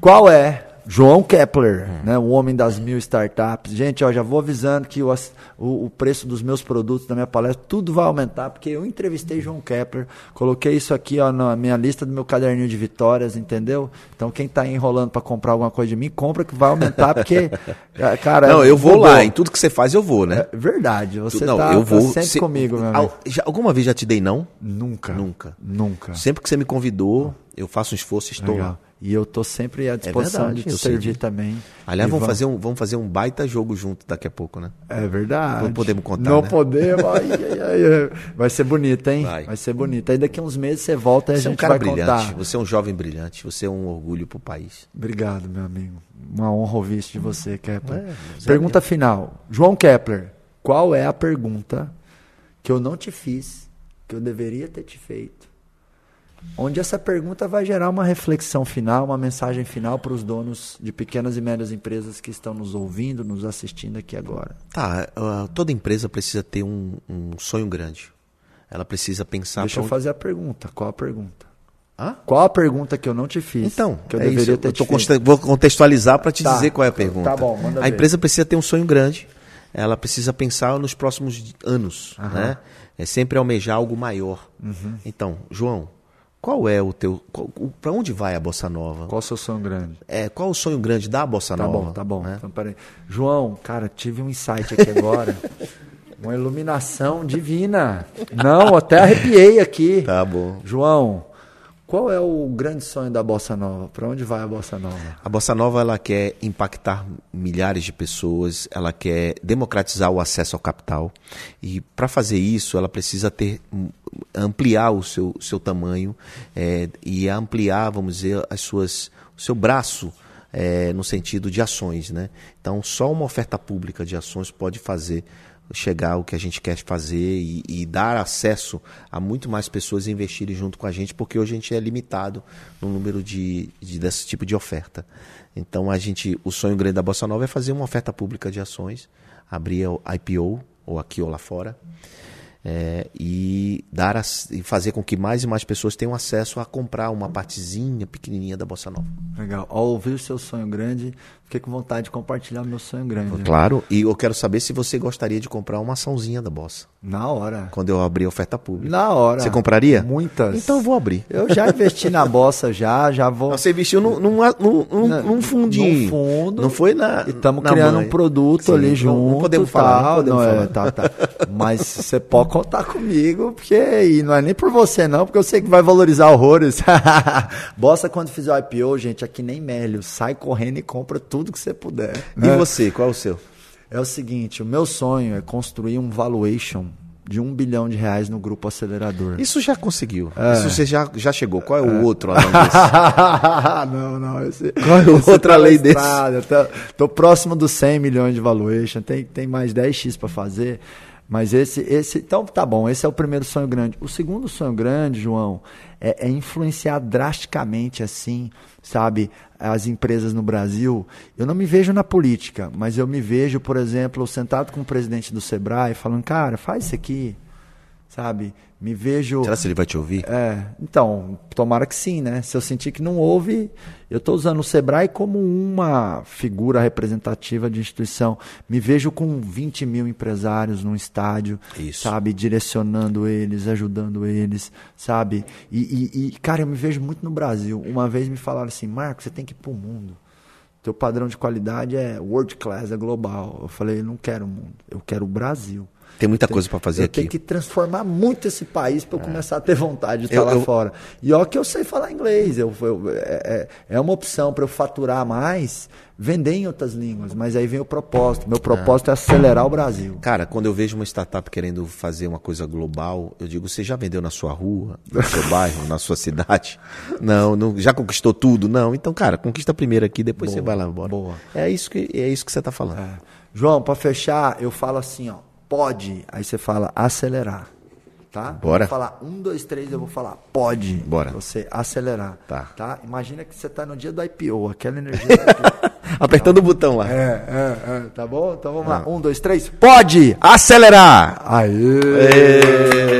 Qual é João Kepler, né, o homem das mil startups. Gente, ó, já vou avisando que o, o, preço dos meus produtos, da minha palestra, tudo vai aumentar, porque eu entrevistei João Kepler, coloquei isso aqui ó, na minha lista do meu caderninho de vitórias, entendeu? Então quem tá enrolando para comprar alguma coisa de mim, compra que vai aumentar, porque, ah, [laughs] cara... Não, eu vou mudou. lá. Em tudo que você faz, eu vou, né? É verdade, você não, tá, eu tá vou. sempre se- comigo, meu amigo. já- alguma vez já te dei não? Nunca. Nunca. Nunca. Sempre que você me convidou, eu faço um esforço e estou Legal. lá. E eu tô sempre à disposição verdade, de te sei servir também. Aliás, E vamos fazer, um, vamos fazer um baita jogo junto daqui a pouco, né? É verdade. Não podemos contar, Não né? podemos. ai, ai, ai, ai. Vai ser bonito, hein? Vai. Vai. ser bonito. Aí daqui uns meses você volta e a Você é um gente cara vai brilhante, contar. você é um jovem brilhante, você é um orgulho pro país. Obrigado, meu amigo. Uma honra ouvir isso de você, Kepler. É, é pergunta final. João Kepler, qual é a pergunta que eu não te fiz, que eu deveria ter te feito? Onde essa pergunta vai gerar uma reflexão final, uma mensagem final para os donos de pequenas e médias empresas que estão nos ouvindo, nos assistindo aqui agora. Tá, toda empresa precisa ter um, um sonho grande. Ela precisa pensar Deixa pra eu onde- fazer a pergunta. Qual a pergunta? Hã? Qual a pergunta que eu não te fiz? Então, que eu é deveria isso. ter eu te feito? vou contextualizar para te Tá. dizer qual é a pergunta. Tá bom, manda a ver. empresa precisa ter um sonho grande. Ela precisa pensar nos próximos anos, né? É sempre almejar algo maior. Uhum. Então, João, qual é o teu, para onde vai a bossa nova? Qual o seu sonho grande? É, qual o sonho grande da bossa Tá nova? bom, tá bom. né? Então, peraí. João, cara, tive um insight aqui agora. [laughs] Uma iluminação divina. Não, até arrepiei aqui. Tá bom. João, qual é o grande sonho da Bossa Nova? Para onde vai a Bossa Nova? A bossa nova ela quer impactar milhares de pessoas, ela quer democratizar o acesso ao capital e para fazer isso ela precisa ter ampliar o seu, seu tamanho eh, e ampliar, vamos dizer, as suas, o seu braço eh, no sentido de ações, né? Então só uma oferta pública de ações pode fazer chegar ao que a gente quer fazer e, e dar acesso a muito mais pessoas investirem junto com a gente, porque hoje a gente é limitado no número de, de- desse tipo de oferta. Então a gente, o sonho grande da Bossa Nova é fazer uma oferta pública de ações, abrir o IPO ou aqui ou lá fora. é, e dar e fazer com que mais e mais pessoas tenham acesso a comprar uma partezinha pequenininha da Bossa Nova. Legal. Ao ouvir o seu sonho grande, fiquei com vontade de compartilhar meu sonho grande. né? Claro, e eu quero saber se você gostaria de comprar uma açãozinha da Bossa, Na hora. quando eu abrir a oferta pública. Na hora. Você compraria? Muitas. Então eu vou abrir. Eu já investi na Bossa, já, já vou. Você investiu num, num, num, num- fundinho. num fundo. Não foi na. E estamos criando mãe. um produto Sim, ali não- junto. Não podemos falar. tal, não podemos não é, falar. tá, tá. Mas você pode contar comigo, porque e não é nem por você, não, porque eu sei que vai valorizar horrores. [laughs] Bossa, quando fizer o IPO, gente, aqui nem Mélio. Sai correndo e compra tudo que você puder. E né? você, qual é o seu? É o seguinte: o meu sonho é construir um valuation de um bilhão de reais no grupo acelerador. Isso já conseguiu. É. Isso você já, já chegou. Qual é o outro além desse? [laughs] não, não. Esse, [laughs] Qual é o esse outro tá além desse? tô próximo dos 100 milhões de valuation. Tem, tem mais 10x para fazer. Mas esse, esse. Então tá bom, esse é o primeiro sonho grande. O segundo sonho grande, João, é, é influenciar drasticamente, assim, sabe, as empresas no Brasil. Eu não me vejo na política, mas eu me vejo, por exemplo, sentado com o presidente do Sebrae, falando, cara, faz isso aqui. Sabe? Me vejo. Será que ele vai te ouvir? É, então, tomara que sim, né? Se eu sentir que não houve, eu estou usando o Sebrae como uma figura representativa de instituição. Me vejo com 20 mil empresários num estádio, Isso. sabe? Direcionando eles, ajudando eles, sabe? E, e- e, cara, eu me vejo muito no Brasil. Uma vez me falaram assim, Marco, você tem que ir pro mundo. Teu padrão de qualidade é world class, é global. Eu falei, eu não quero o mundo, eu quero o Brasil. Tem muita coisa para fazer eu aqui. tenho que transformar muito esse país para eu começar a ter vontade de Eu- estar lá eu- fora. E ó que eu sei falar inglês. Eu, eu- é, é é uma opção para eu faturar mais, vender em outras línguas. Mas aí vem o propósito. Meu propósito é acelerar o Brasil. Cara, quando eu vejo uma startup querendo fazer uma coisa global, eu digo, você já vendeu na sua rua, no seu [laughs] bairro, na sua cidade? Não, não, já conquistou tudo? Não. Então, cara, conquista primeiro aqui, depois você vai lá embora. boa. É isso que é isso que você tá falando. É. João, para fechar, eu falo assim, ó, pode. Aí você fala acelerar. tá? Bora. Vou falar um, dois, três, eu vou falar pode. Bora. Você acelerar. Tá. tá? Imagina que você tá no dia do IPO, aquela energia. [laughs] Apertando o botão lá. é, é, é, tá bom? Então vamos lá. Um, dois, três, pode! Acelerar! Aê!